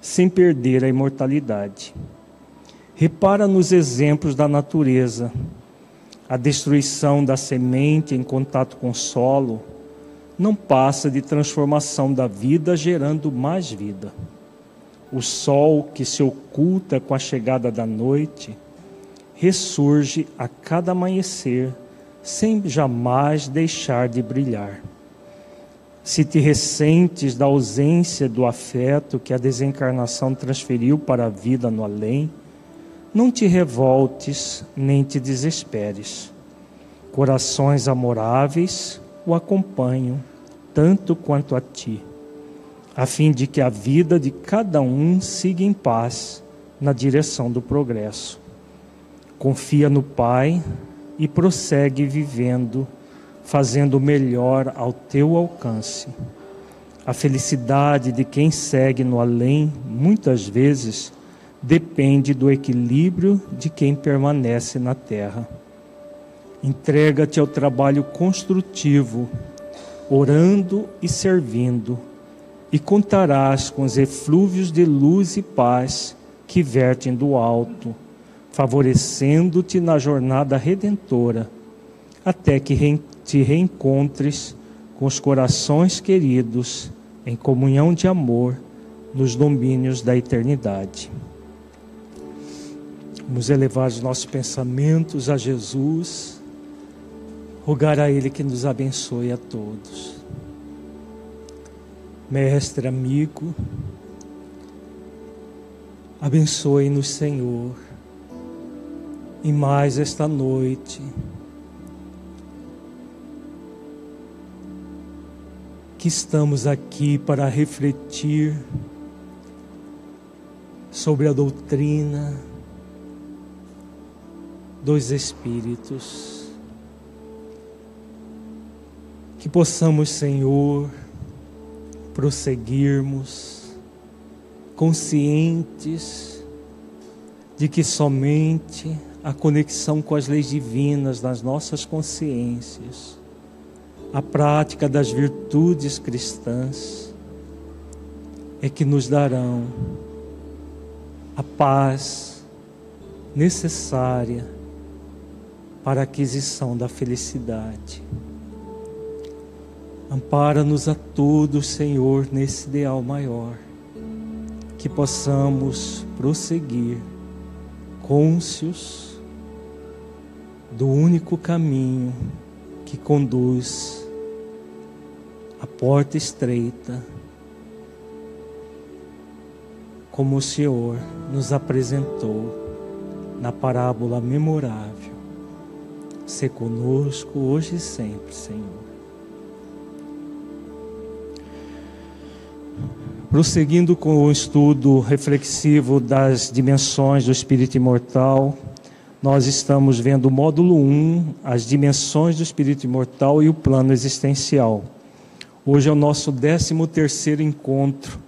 sem perder a imortalidade. Repara nos exemplos da natureza. A destruição da semente em contato com o solo não passa de transformação da vida gerando mais vida. O sol que se oculta com a chegada da noite ressurge a cada amanhecer sem jamais deixar de brilhar. Se te ressentes da ausência do afeto que a desencarnação transferiu para a vida no além, não te revoltes nem te desesperes. Corações amoráveis o acompanham, tanto quanto a ti, a fim de que a vida de cada um siga em paz na direção do progresso. Confia no Pai e prossegue vivendo, fazendo o melhor ao teu alcance. A felicidade de quem segue no além, muitas vezes, depende do equilíbrio de quem permanece na terra. Entrega-te ao trabalho construtivo, orando e servindo, e contarás com os eflúvios de luz e paz que vertem do alto, favorecendo-te na jornada redentora, até que te reencontres com os corações queridos em comunhão de amor nos domínios da eternidade. Vamos elevar os nossos pensamentos a Jesus, rogar a Ele que nos abençoe a todos. Mestre, amigo, abençoe-nos, Senhor, e mais esta noite. Que estamos aqui para refletir sobre a doutrina dos Espíritos. Que possamos, Senhor, prosseguirmos conscientes de que somente a conexão com as leis divinas das nossas consciências, a prática das virtudes cristãs, é que nos darão a paz necessária para a aquisição da felicidade. Ampara-nos a todos, Senhor, nesse ideal maior, que possamos prosseguir cônscios do único caminho que conduz à porta estreita, como o Senhor nos apresentou na parábola memorável ser conosco hoje e sempre, Senhor. Prosseguindo com o estudo reflexivo das dimensões do espírito imortal, nós estamos vendo o módulo 1, as dimensões do espírito imortal e o plano existencial. Hoje é o nosso 13 terceiro encontro,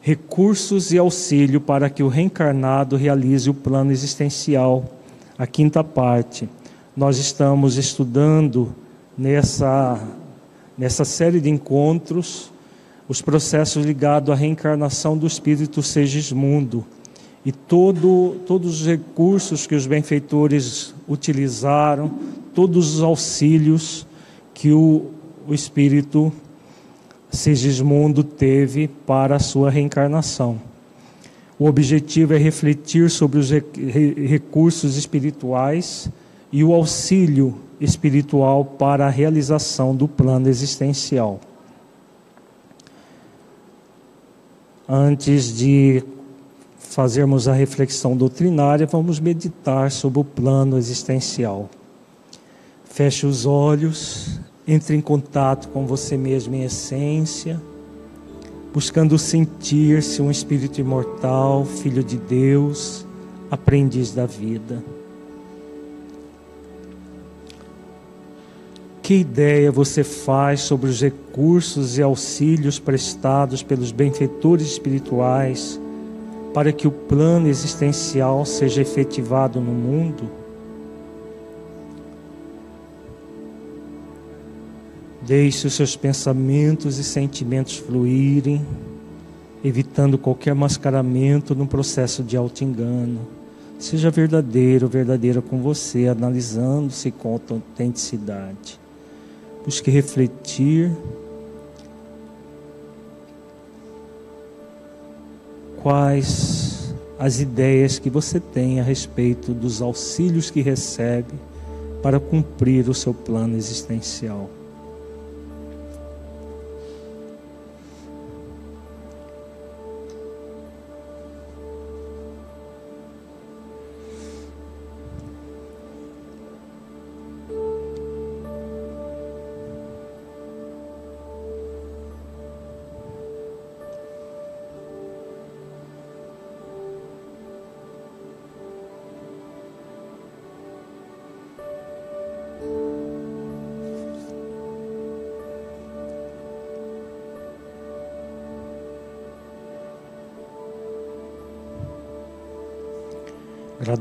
recursos e auxílio para que o reencarnado realize o plano existencial, a quinta parte nós estamos estudando nessa, nessa série de encontros os processos ligados à reencarnação do Espírito Segismundo e todo, todos os recursos que os benfeitores utilizaram, todos os auxílios que o, o Espírito Segismundo teve para a sua reencarnação. O objetivo é refletir sobre os recursos espirituais e o auxílio espiritual para a realização do plano existencial. Antes de fazermos a reflexão doutrinária, vamos meditar sobre o plano existencial. Feche os olhos, entre em contato com você mesmo em essência, buscando sentir-se um espírito imortal, filho de Deus, aprendiz da vida. Que ideia você faz sobre os recursos e auxílios prestados pelos benfeitores espirituais para que o plano existencial seja efetivado no mundo? Deixe os seus pensamentos e sentimentos fluírem evitando qualquer mascaramento no processo de auto-engano. Seja verdadeiro, verdadeira com você, analisando-se com autenticidade. Busque refletir quais as ideias que você tem a respeito dos auxílios que recebe para cumprir o seu plano existencial.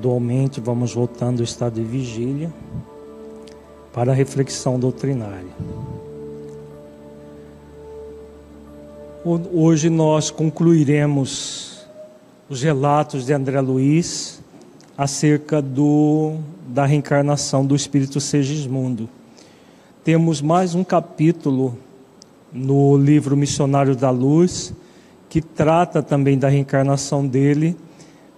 Gradualmente vamos voltando ao estado de vigília para a reflexão doutrinária. Hoje nós concluiremos os relatos de André Luiz acerca do, da reencarnação do Espírito Segismundo. Temos mais um capítulo no livro Missionário da Luz que trata também da reencarnação dele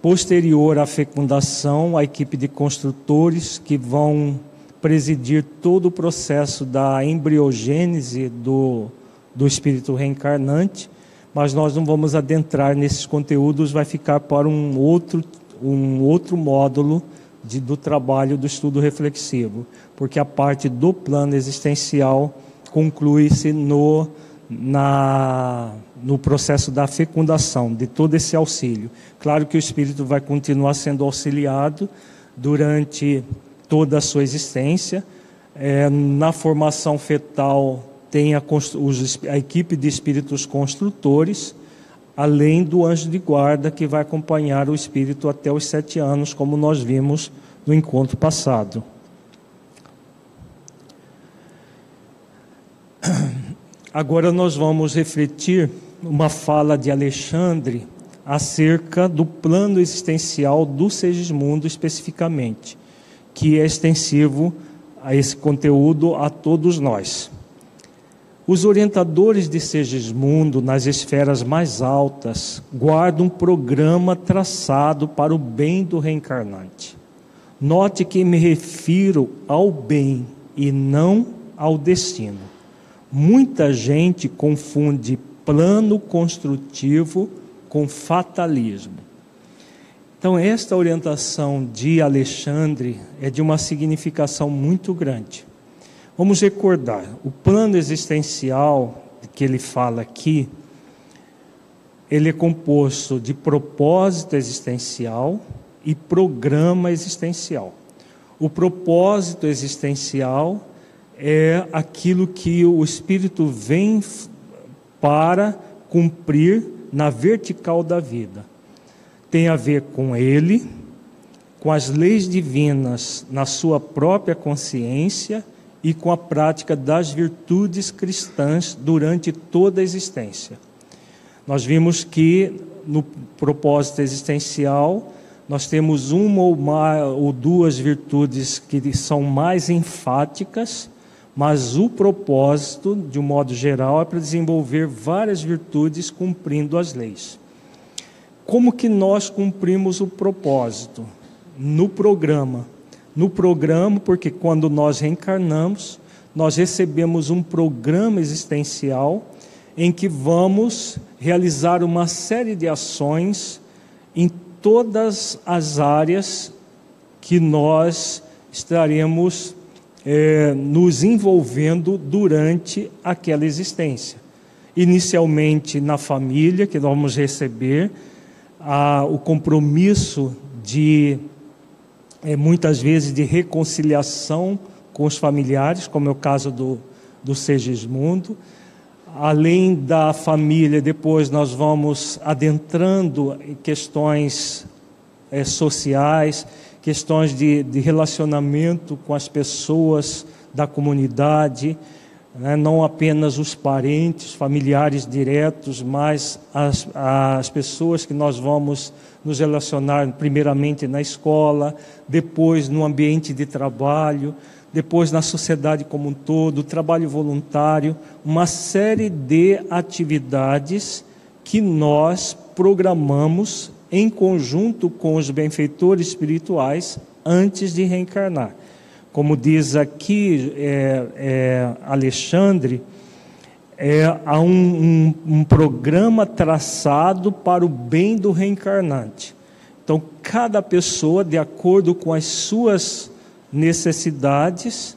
Posterior à fecundação, a equipe de construtores que vão presidir todo o processo da embriogênese do, do espírito reencarnante, mas nós não vamos adentrar nesses conteúdos, vai ficar para um outro, um outro módulo de, do trabalho do estudo reflexivo, porque a parte do plano existencial conclui-se no na, no processo da fecundação, de todo esse auxílio. Claro que o espírito vai continuar sendo auxiliado durante toda a sua existência. É, na formação fetal, tem a, os, a equipe de espíritos construtores, além do anjo de guarda que vai acompanhar o espírito até os sete anos, como nós vimos no encontro passado. Agora nós vamos refletir uma fala de Alexandre acerca do plano existencial do Segismundo especificamente, que é extensivo a esse conteúdo a todos nós. Os orientadores de Segismundo nas esferas mais altas guardam um programa traçado para o bem do reencarnante. Note que me refiro ao bem e não ao destino. Muita gente confunde plano construtivo com fatalismo. Então, esta orientação de Alexandre é de uma significação muito grande. Vamos recordar: o plano existencial que ele fala aqui, ele é composto de propósito existencial e programa existencial. O propósito existencial é aquilo que o Espírito vem para cumprir na vertical da vida. Tem a ver com ele, com as leis divinas na sua própria consciência e com a prática das virtudes cristãs durante toda a existência. Nós vimos que no propósito existencial nós temos uma ou, ou duas virtudes que são mais enfáticas mas o propósito, de um modo geral, é para desenvolver várias virtudes cumprindo as leis. Como que nós cumprimos o propósito? No programa. No programa, porque quando nós reencarnamos, nós recebemos um programa existencial em que vamos realizar uma série de ações em todas as áreas que nós estaremos é, nos envolvendo durante aquela existência. Inicialmente na família, que nós vamos receber a, o compromisso de, é, muitas vezes, de reconciliação com os familiares, como é o caso do, do Segismundo. Além da família, depois nós vamos adentrando em questões é, sociais, questões de, de relacionamento com as pessoas da comunidade, né? não apenas os parentes, familiares diretos, mas as, as pessoas que nós vamos nos relacionar, primeiramente na escola, depois no ambiente de trabalho, depois na sociedade como um todo, trabalho voluntário, uma série de atividades que nós programamos em conjunto com os benfeitores espirituais antes de reencarnar. Como diz aqui é, é, Alexandre, é, há um, um, um programa traçado para o bem do reencarnante. Então, cada pessoa, de acordo com as suas necessidades,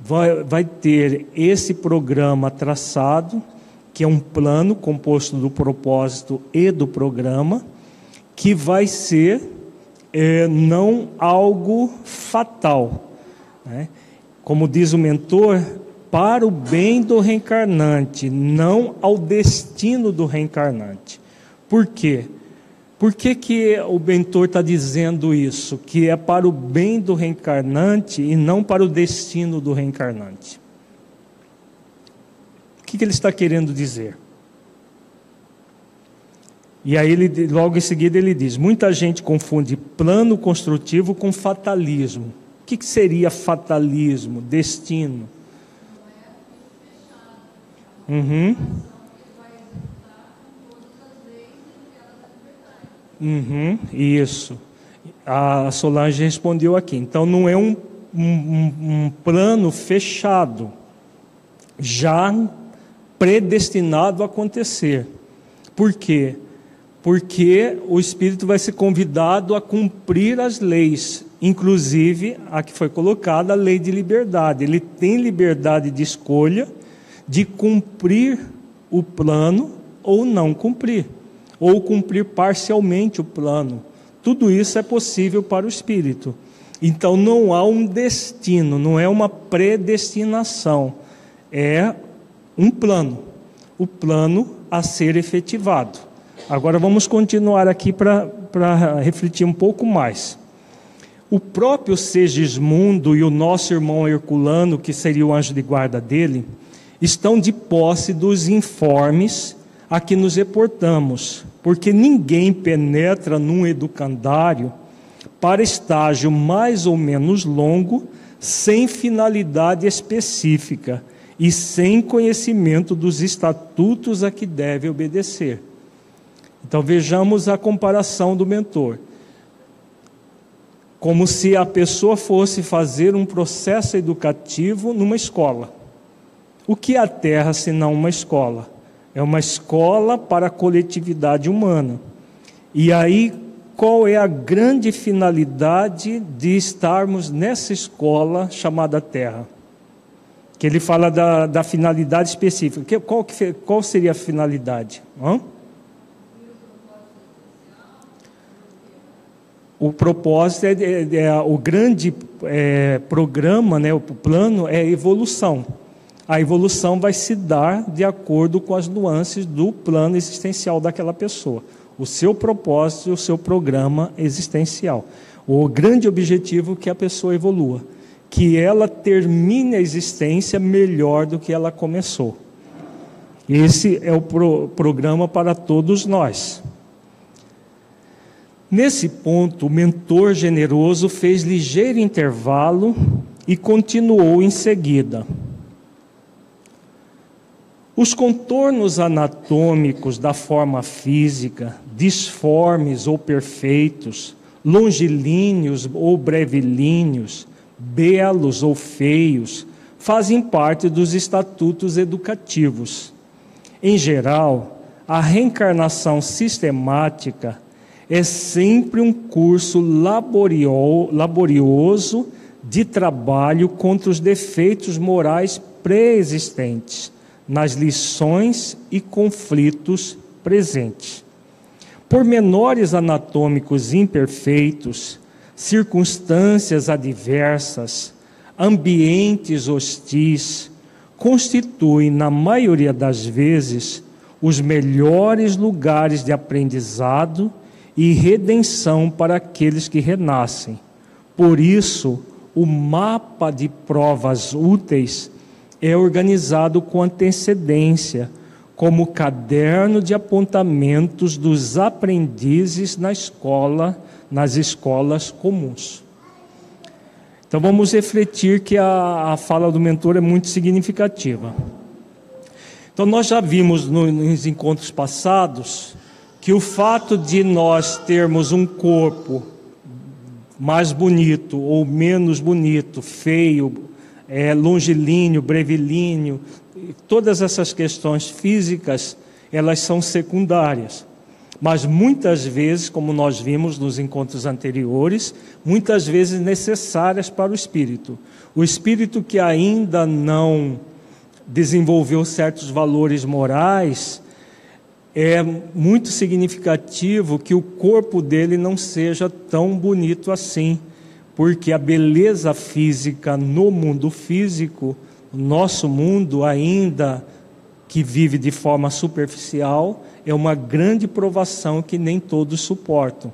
vai, vai ter esse programa traçado, que é um plano composto do propósito e do programa, que vai ser é, não algo fatal, né? Como diz o mentor, para o bem do reencarnante, não ao destino do reencarnante. Por quê? Por que, que o mentor está dizendo isso? Que é para o bem do reencarnante e não para o destino do reencarnante. O que, que ele está querendo dizer? E aí ele logo em seguida ele diz: muita gente confunde plano construtivo com fatalismo que, que seria fatalismo, destino? Uhum. Uhum, isso. A Solange respondeu aqui. Então não é um, um, um plano fechado, já predestinado a acontecer. Por quê? Porque o espírito vai ser convidado a cumprir as leis inclusive a que foi colocada a lei de liberdade. Ele tem liberdade de escolha de cumprir o plano ou não cumprir, ou cumprir parcialmente o plano. Tudo isso é possível para o espírito. Então não há um destino, não é uma predestinação, é um plano, o plano a ser efetivado. Agora vamos continuar aqui para refletir um pouco mais. O próprio Segismundo e o nosso irmão Herculano, que seria o anjo de guarda dele, estão de posse dos informes a que nos reportamos, porque ninguém penetra num educandário para estágio mais ou menos longo, sem finalidade específica e sem conhecimento dos estatutos a que deve obedecer. Então vejamos a comparação do mentor como se a pessoa fosse fazer um processo educativo numa escola. O que é a Terra senão uma escola? É uma escola para a coletividade humana. E aí, qual é a grande finalidade de estarmos nessa escola chamada Terra? Que ele fala da, da finalidade específica. Qual, qual seria a finalidade? Hã? O propósito é, é, é o grande é, programa, né, o plano é evolução. A evolução vai se dar de acordo com as nuances do plano existencial daquela pessoa, o seu propósito e o seu programa existencial. O grande objetivo é que a pessoa evolua, que ela termine a existência melhor do que ela começou. Esse é o pro programa para todos nós. Nesse ponto, o mentor generoso fez ligeiro intervalo e continuou em seguida. Os contornos anatômicos da forma física, disformes ou perfeitos, longilíneos ou brevilíneos, belos ou feios, fazem parte dos estatutos educativos. Em geral, a reencarnação sistemática é sempre um curso laborio, laborioso de trabalho contra os defeitos morais pré-existentes, nas lições e conflitos presentes. Por menores anatômicos imperfeitos, circunstâncias adversas, ambientes hostis, constituem, na maioria das vezes, os melhores lugares de aprendizado e redenção para aqueles que renascem. Por isso, o mapa de provas úteis é organizado com antecedência, como caderno de apontamentos dos aprendizes na escola, nas escolas comuns. Então vamos refletir que a, a fala do mentor é muito significativa. Então nós já vimos no, nos encontros passados que o fato de nós termos um corpo mais bonito ou menos bonito, feio, é, longilíneo, brevilíneo, todas essas questões físicas, elas são secundárias. Mas muitas vezes, como nós vimos nos encontros anteriores, muitas vezes necessárias para o espírito. O espírito que ainda não desenvolveu certos valores morais, é muito significativo que o corpo dele não seja tão bonito assim, porque a beleza física no mundo físico, nosso mundo ainda que vive de forma superficial, é uma grande provação que nem todos suportam,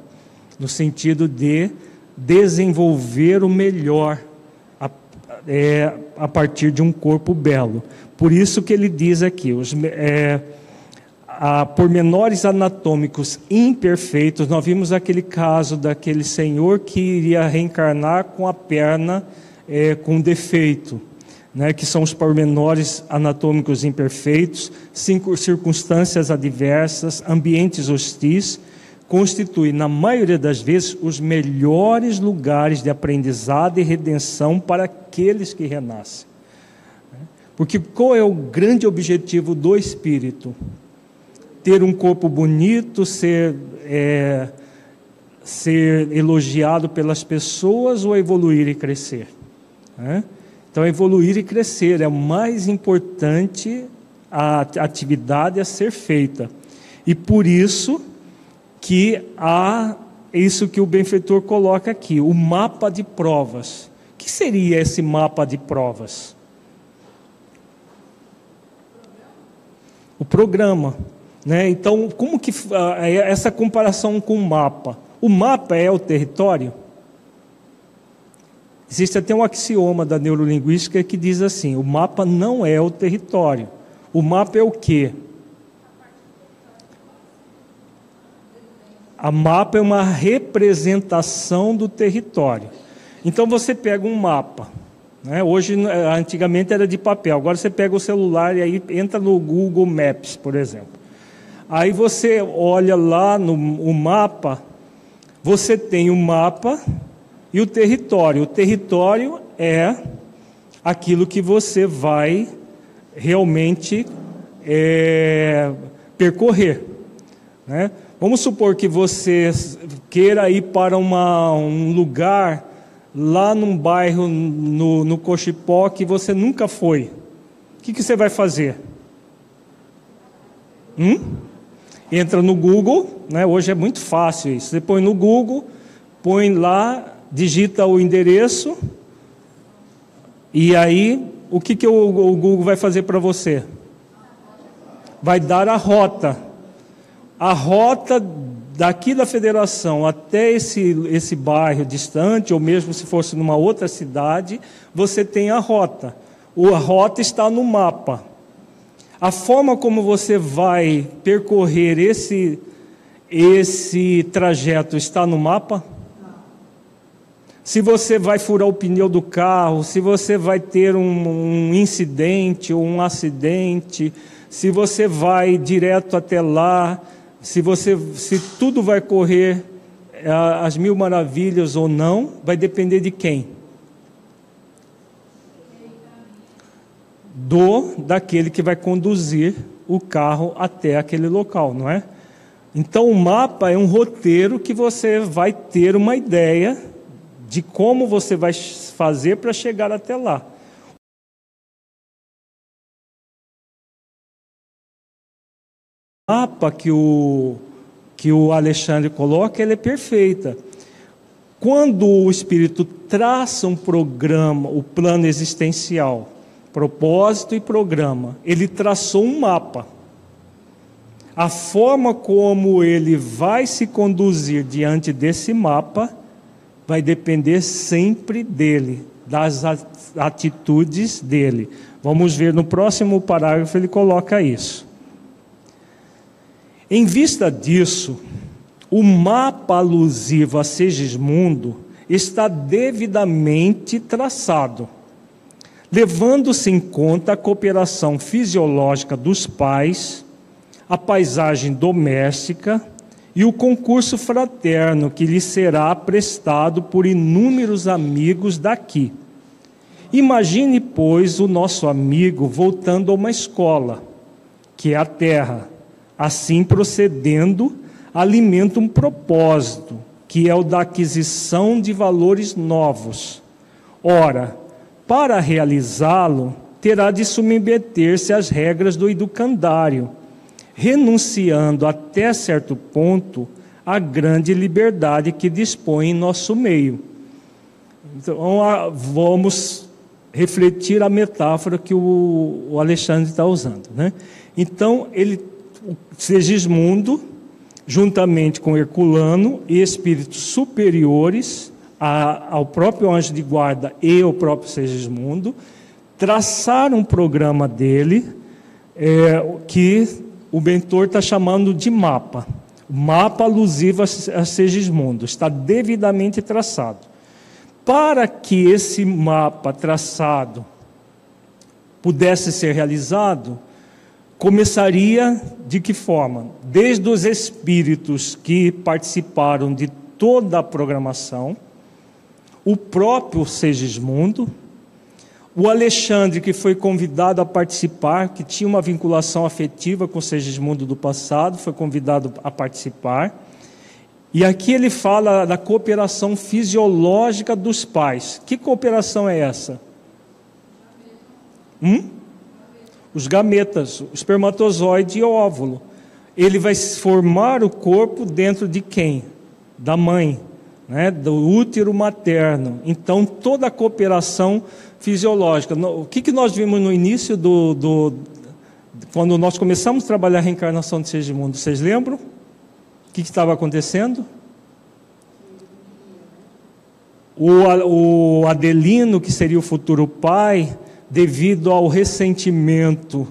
no sentido de desenvolver o melhor a, é, a partir de um corpo belo. Por isso que ele diz aqui, os, é, a pormenores anatômicos imperfeitos, nós vimos aquele caso daquele senhor que iria reencarnar com a perna é, com defeito, né, que são os pormenores anatômicos imperfeitos, circunstâncias adversas, ambientes hostis, constituem, na maioria das vezes, os melhores lugares de aprendizado e redenção para aqueles que renascem. Porque qual é o grande objetivo do espírito? Ter um corpo bonito, ser, é, ser elogiado pelas pessoas ou evoluir e crescer? Então, evoluir e crescer é o mais importante a atividade a ser feita. E por isso que há isso que o benfeitor coloca aqui, o mapa de provas. O que seria esse mapa de provas? O programa. Né? Então, como que essa comparação com o mapa? O mapa é o território? Existe até um axioma da neurolinguística que diz assim: o mapa não é o território. O mapa é o quê? A mapa é uma representação do território. Então você pega um mapa. Né? Hoje, antigamente era de papel. Agora você pega o celular e aí entra no Google Maps, por exemplo. Aí você olha lá no o mapa, você tem o mapa e o território. O território é aquilo que você vai realmente é, percorrer. Né? Vamos supor que você queira ir para uma, um lugar lá num bairro no, no Cochipó que você nunca foi. O que, que você vai fazer? Hum? Entra no Google, né? hoje é muito fácil isso. Você põe no Google, põe lá, digita o endereço, e aí o que, que o, o Google vai fazer para você? Vai dar a rota. A rota daqui da federação até esse, esse bairro distante, ou mesmo se fosse numa outra cidade, você tem a rota. A rota está no mapa. A forma como você vai percorrer esse, esse trajeto está no mapa? Se você vai furar o pneu do carro, se você vai ter um, um incidente ou um acidente, se você vai direto até lá, se você, se tudo vai correr as mil maravilhas ou não, vai depender de quem? Do daquele que vai conduzir o carro até aquele local, não é? Então o mapa é um roteiro que você vai ter uma ideia de como você vai fazer para chegar até lá. O mapa que o que o Alexandre coloca, ele é perfeita. Quando o espírito traça um programa, o plano existencial, propósito e programa. Ele traçou um mapa. A forma como ele vai se conduzir diante desse mapa vai depender sempre dele, das atitudes dele. Vamos ver no próximo parágrafo, ele coloca isso. Em vista disso, o mapa alusivo a Segismundo está devidamente traçado, levando-se em conta a cooperação fisiológica dos pais, a paisagem doméstica e o concurso fraterno que lhe será prestado por inúmeros amigos daqui. Imagine, pois, o nosso amigo voltando a uma escola, que é a terra, assim procedendo, alimenta um propósito, que é o da aquisição de valores novos. Ora, para realizá-lo, terá de submeter-se às regras do educandário renunciando até certo ponto à grande liberdade que dispõe em nosso meio. Então, vamos refletir a metáfora que o Alexandre está usando. Né? Então, ele, Segismundo, juntamente com Herculano e espíritos superiores a, ao próprio anjo de guarda e ao próprio Segismundo, traçaram um programa dele é, que o mentor está chamando de mapa. Mapa alusivo a Segismundo, está devidamente traçado. Para que esse mapa traçado pudesse ser realizado, começaria de que forma? Desde os espíritos que participaram de toda a programação, o próprio Segismundo, o Alexandre, que foi convidado a participar, que tinha uma vinculação afetiva com Segismundo do passado, foi convidado a participar. E aqui ele fala da cooperação fisiológica dos pais. Que cooperação é essa? Hum? Os gametas, o espermatozoide e o óvulo. Ele vai formar o corpo dentro de quem? Da mãe, né? do útero materno. Então, toda a cooperação fisiológica. O que, que nós vimos no início do, do quando nós começamos a trabalhar a reencarnação de Segismundo? Vocês lembram? O que, que estava acontecendo? O, o Adelino, que seria o futuro pai, devido ao ressentimento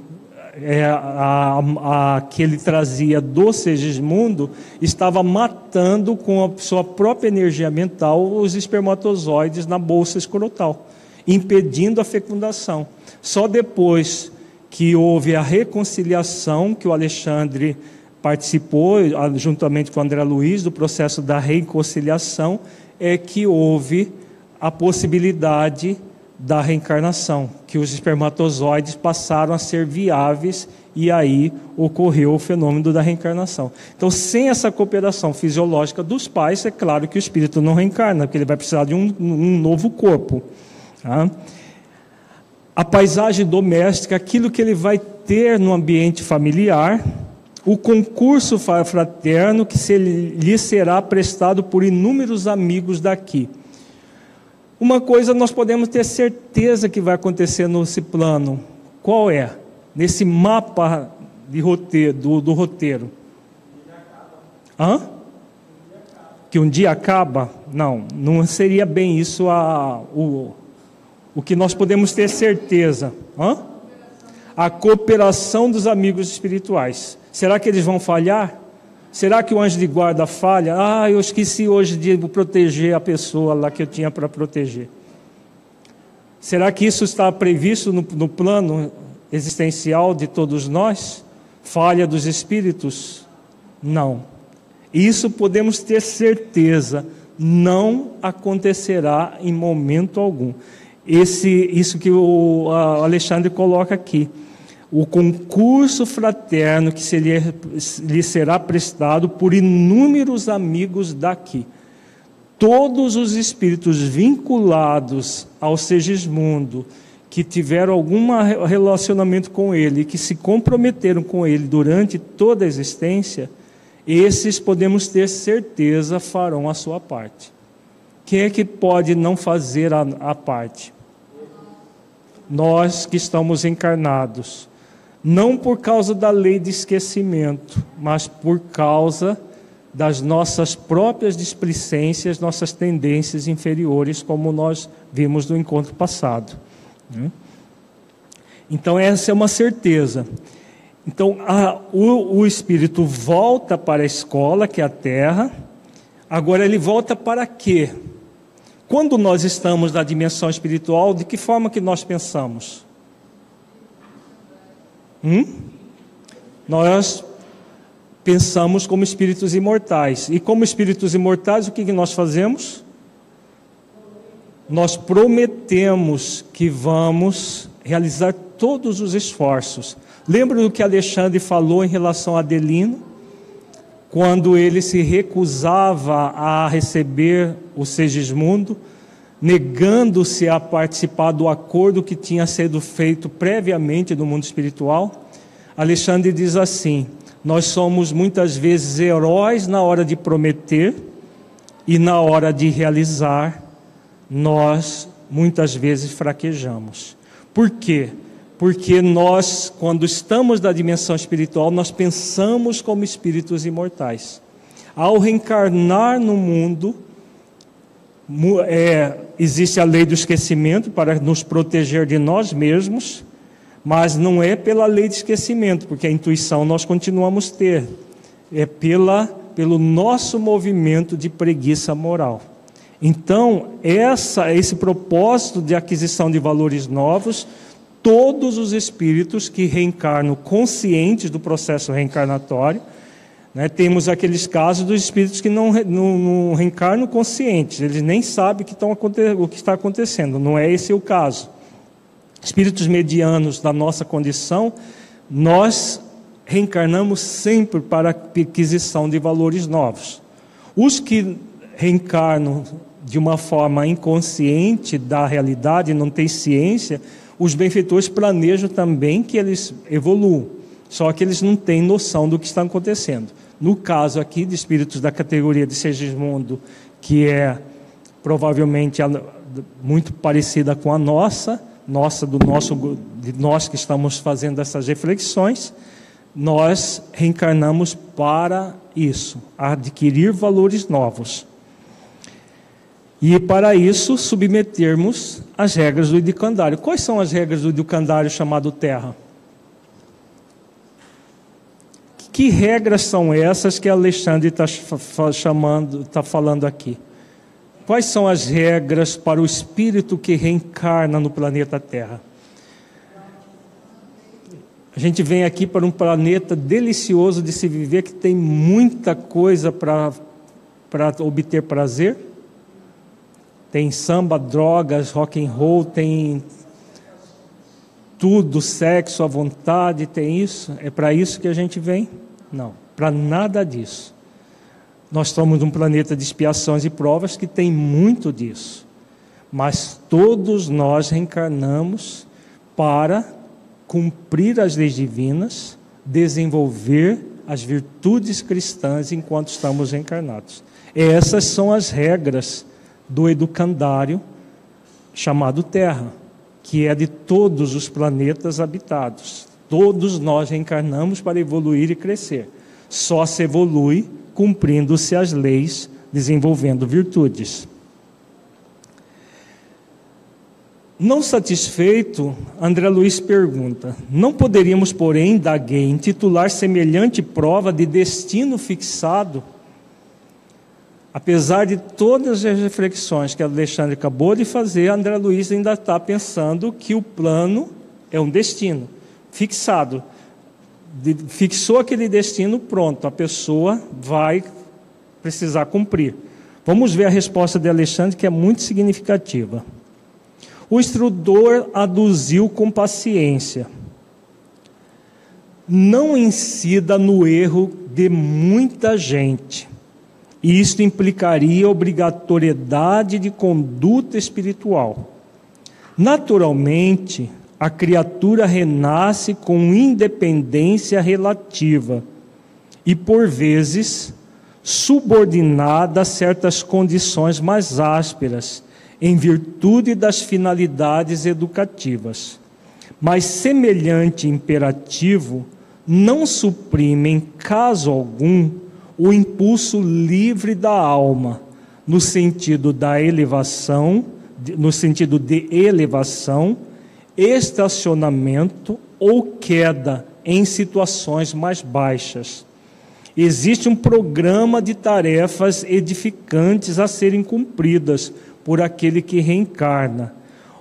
é, a, a, que ele trazia do Segismundo, estava matando com a sua própria energia mental os espermatozoides na bolsa escrotal impedindo a fecundação. Só depois que houve a reconciliação, que o Alexandre participou, juntamente com o André Luiz, do processo da reconciliação, é que houve a possibilidade da reencarnação, que os espermatozoides passaram a ser viáveis e aí ocorreu o fenômeno da reencarnação. Então, sem essa cooperação fisiológica dos pais, é claro que o espírito não reencarna, porque ele vai precisar de um, um novo corpo. Tá? A paisagem doméstica, aquilo que ele vai ter no ambiente familiar, o concurso fraterno que se, lhe será prestado por inúmeros amigos daqui. Uma coisa nós podemos ter certeza que vai acontecer nesse plano. Qual é? Nesse mapa de roteiro, do, do roteiro. Hã? Que um dia acaba? Não, não seria bem isso a, o, o que nós podemos ter certeza? Hã? A cooperação dos amigos espirituais. Será que eles vão falhar? Será que o anjo de guarda falha? Ah, eu esqueci hoje de proteger a pessoa lá que eu tinha para proteger. Será que isso está previsto no, no plano existencial de todos nós? Falha dos espíritos? Não. Isso podemos ter certeza, não acontecerá em momento algum esse, isso que o Alexandre coloca aqui. O concurso fraterno que se lhe, lhe será prestado por inúmeros amigos daqui. Todos os espíritos vinculados ao Segismundo, que tiveram algum relacionamento com ele, que se comprometeram com ele durante toda a existência, esses podemos ter certeza farão a sua parte. Quem é que pode não fazer a, a parte? Nós que estamos encarnados. Não por causa da lei de esquecimento, mas por causa das nossas próprias displicências, nossas tendências inferiores, como nós vimos no encontro passado. Né? Então, essa é uma certeza. Então, a, o, o espírito volta para a escola, que é a terra. Agora, ele volta para quê? Quando nós estamos na dimensão espiritual, de que forma que nós pensamos? Hum? Nós pensamos como espíritos imortais. E como espíritos imortais, o que, que nós fazemos? Nós prometemos que vamos realizar todos os esforços. Lembra do que Alexandre falou em relação a Adelino? Quando ele se recusava a receber o Segismundo, negando-se a participar do acordo que tinha sido feito previamente no mundo espiritual, Alexandre diz assim: Nós somos muitas vezes heróis na hora de prometer e na hora de realizar, nós muitas vezes fraquejamos. Por quê? Porque nós, quando estamos na dimensão espiritual, nós pensamos como espíritos imortais. Ao reencarnar no mundo, é, existe a lei do esquecimento para nos proteger de nós mesmos, mas não é pela lei de esquecimento, porque a intuição nós continuamos ter, é pela, pelo nosso movimento de preguiça moral. Então, essa, esse propósito de aquisição de valores novos, todos os espíritos que reencarnam conscientes do processo reencarnatório, né, temos aqueles casos dos espíritos que não, não, não reencarnam conscientes, eles nem sabem que o que está acontecendo, não é esse o caso. Espíritos medianos da nossa condição, nós reencarnamos sempre para aquisição de valores novos. Os que reencarnam de uma forma inconsciente da realidade, não tem ciência, os benfeitores planejam também que eles evoluam, só que eles não têm noção do que está acontecendo. No caso aqui de espíritos da categoria de Segismundo, que é provavelmente muito parecida com a nossa, nossa do nosso de nós que estamos fazendo essas reflexões, nós reencarnamos para isso, adquirir valores novos. E para isso submetermos as regras do educandário. Quais são as regras do educandário chamado Terra? Que regras são essas que Alexandre está chamando, está falando aqui? Quais são as regras para o espírito que reencarna no planeta Terra? A gente vem aqui para um planeta delicioso de se viver, que tem muita coisa para obter prazer tem samba, drogas, rock and roll, tem tudo, sexo à vontade, tem isso. É para isso que a gente vem? Não, para nada disso. Nós estamos num planeta de expiações e provas que tem muito disso. Mas todos nós reencarnamos para cumprir as leis divinas, desenvolver as virtudes cristãs enquanto estamos reencarnados. Essas são as regras do educandário chamado Terra, que é de todos os planetas habitados. Todos nós reencarnamos para evoluir e crescer. Só se evolui cumprindo-se as leis, desenvolvendo virtudes. Não satisfeito, André Luiz pergunta: Não poderíamos, porém, Daguet, intitular semelhante prova de destino fixado Apesar de todas as reflexões que Alexandre acabou de fazer, André Luiz ainda está pensando que o plano é um destino fixado. De, fixou aquele destino, pronto, a pessoa vai precisar cumprir. Vamos ver a resposta de Alexandre, que é muito significativa. O instrutor aduziu com paciência. Não incida no erro de muita gente e isto implicaria obrigatoriedade de conduta espiritual. Naturalmente, a criatura renasce com independência relativa e, por vezes, subordinada a certas condições mais ásperas, em virtude das finalidades educativas. Mas semelhante imperativo não suprime, em caso algum, o impulso livre da alma, no sentido da elevação, no sentido de elevação estacionamento ou queda em situações mais baixas. Existe um programa de tarefas edificantes a serem cumpridas por aquele que reencarna,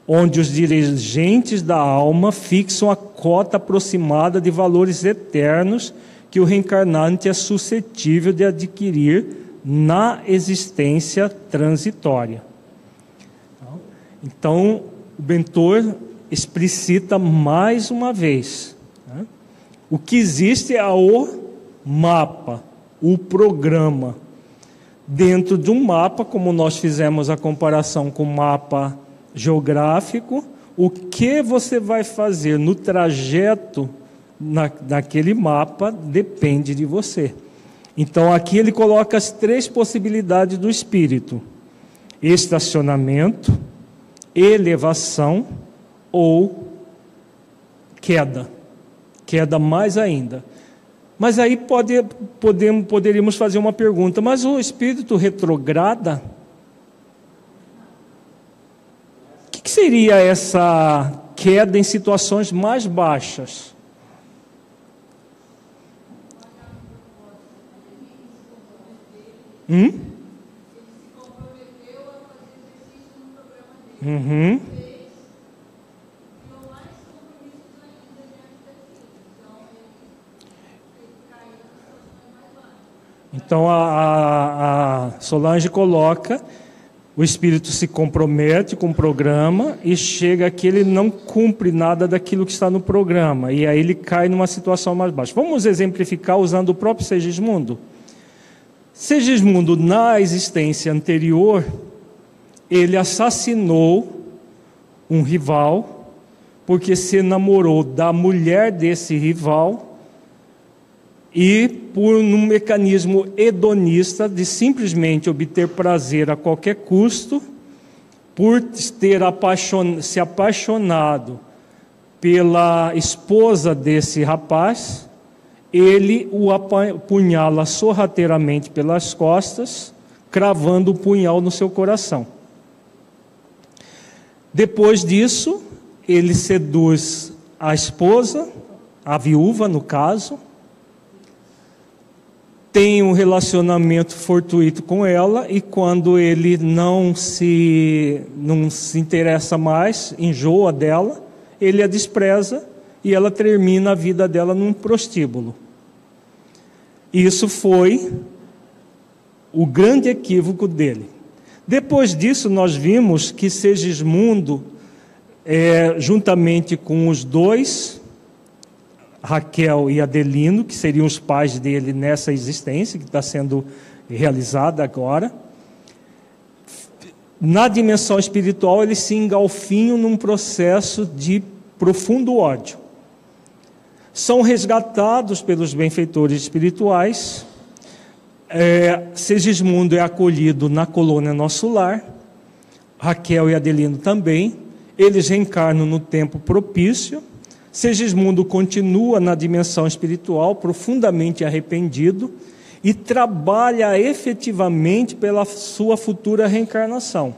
onde os dirigentes da alma fixam a cota aproximada de valores eternos que o reencarnante é suscetível de adquirir na existência transitória. Então, o Bentor explicita mais uma vez: né? o que existe é o mapa, o programa. Dentro de um mapa, como nós fizemos a comparação com o mapa geográfico, o que você vai fazer no trajeto na, naquele mapa depende de você. Então aqui ele coloca as três possibilidades do espírito: estacionamento, elevação ou queda. Queda mais ainda. Mas aí pode, podemos, poderíamos fazer uma pergunta: mas o espírito retrograda? O que, que seria essa queda em situações mais baixas? Hum? Uhum. Então a, a, Solange coloca, o espírito se compromete com o programa e chega que ele não cumpre nada daquilo que está no programa, e aí ele cai numa situação mais baixa. Vamos exemplificar usando o próprio Segismundo. Segismundo, na existência anterior, ele assassinou um rival, porque se namorou da mulher desse rival e por um mecanismo hedonista de simplesmente obter prazer a qualquer custo, por ter apaixon se apaixonado pela esposa desse rapaz, ele o apunhala sorrateiramente pelas costas, cravando o punhal no seu coração. Depois disso, ele seduz a esposa, a viúva no caso, tem um relacionamento fortuito com ela e quando ele não se não se interessa mais, enjoa dela, ele a despreza e ela termina a vida dela num prostíbulo. Isso foi o grande equívoco dele. Depois disso, nós vimos que Segismundo, é, juntamente com os dois Raquel e Adelino, que seriam os pais dele nessa existência que está sendo realizada agora. Na dimensão espiritual, eles se engalfinham num processo de profundo ódio. São resgatados pelos benfeitores espirituais. É, Segismundo é acolhido na colônia Nosso Lar. Raquel e Adelino também. Eles reencarnam no tempo propício Segismundo continua na dimensão espiritual, profundamente arrependido, e trabalha efetivamente pela sua futura reencarnação.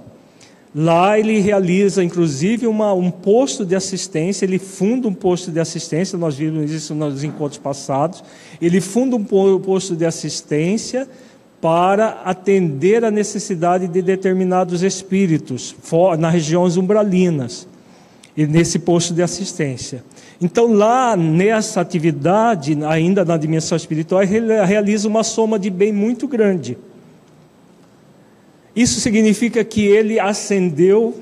Lá ele realiza, inclusive, uma, um posto de assistência, ele funda um posto de assistência, nós vimos isso nos encontros passados. Ele funda um posto de assistência para atender a necessidade de determinados espíritos, nas regiões umbralinas, e nesse posto de assistência. Então, lá nessa atividade, ainda na dimensão espiritual, ele realiza uma soma de bem muito grande. Isso significa que ele ascendeu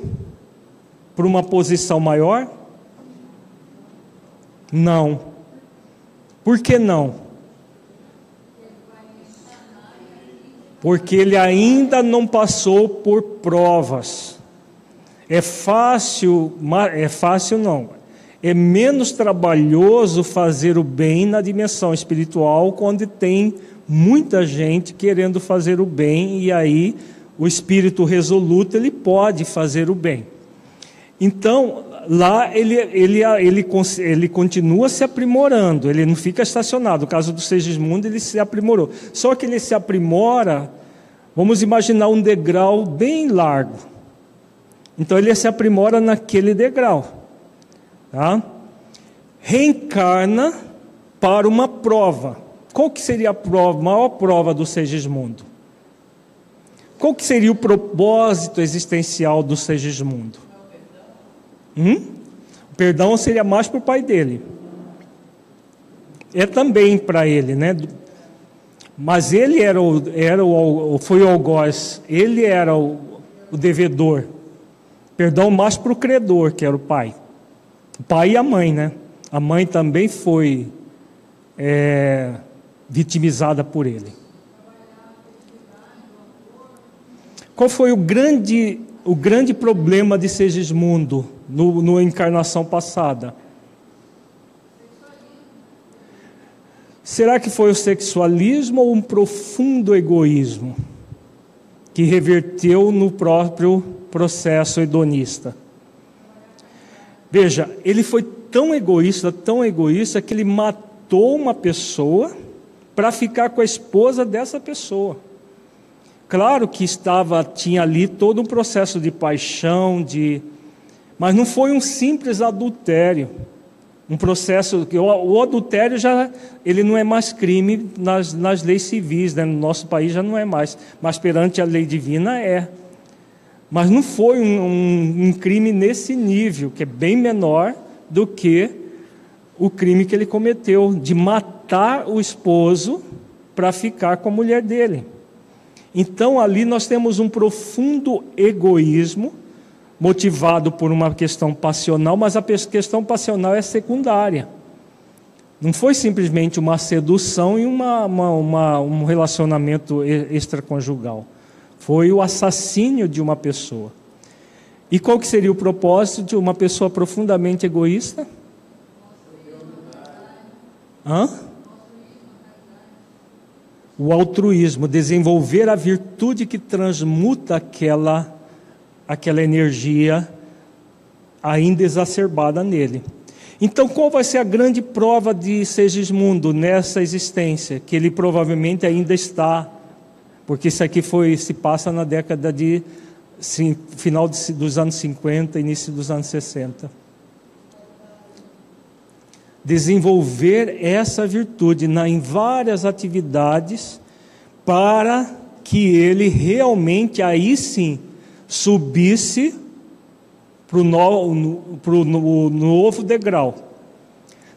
para uma posição maior? Não. Por que não? Porque ele ainda não passou por provas. É fácil, é fácil não é menos trabalhoso fazer o bem na dimensão espiritual, quando tem muita gente querendo fazer o bem e aí o espírito resoluto ele pode fazer o bem. Então, lá ele, ele, ele, ele continua se aprimorando, ele não fica estacionado. No caso do Segismundo, ele se aprimorou. Só que ele se aprimora, vamos imaginar um degrau bem largo. Então, ele se aprimora naquele degrau. Tá? reencarna para uma prova. Qual que seria a prova, a maior prova do Segismundo? Qual que seria o propósito existencial do Segismundo? Hum? O perdão seria mais para o pai dele. É também para ele, né? Mas ele era o, era o, foi o algoz, ele era o, o devedor. Perdão mais para o credor, que era o pai. O pai e a mãe, né? A mãe também foi é, vitimizada por ele. Qual foi o grande, o grande problema de Segismundo no, no encarnação passada? Será que foi o sexualismo ou um profundo egoísmo que reverteu no próprio processo hedonista? Veja, ele foi tão egoísta, tão egoísta, que ele matou uma pessoa para ficar com a esposa dessa pessoa. Claro que estava tinha ali todo um processo de paixão, de mas não foi um simples adultério. Um processo que o, o adultério já ele não é mais crime nas, nas leis civis, né? no nosso país já não é mais, mas perante a lei divina é. Mas não foi um, um, um crime nesse nível, que é bem menor do que o crime que ele cometeu de matar o esposo para ficar com a mulher dele. Então ali nós temos um profundo egoísmo motivado por uma questão passional, mas a questão passional é secundária. Não foi simplesmente uma sedução e uma, uma, uma, um relacionamento extraconjugal. Foi o assassínio de uma pessoa. E qual que seria o propósito de uma pessoa profundamente egoísta? Hã? o altruísmo, desenvolver a virtude que transmuta aquela, aquela energia ainda exacerbada nele. Então, qual vai ser a grande prova de Segismundo nessa existência? Que ele provavelmente ainda está, porque isso aqui foi se passa na década de sim, final de, dos anos 50, início dos anos 60. Desenvolver essa virtude na, em várias atividades para que ele realmente aí sim subisse para o no, no, novo degrau.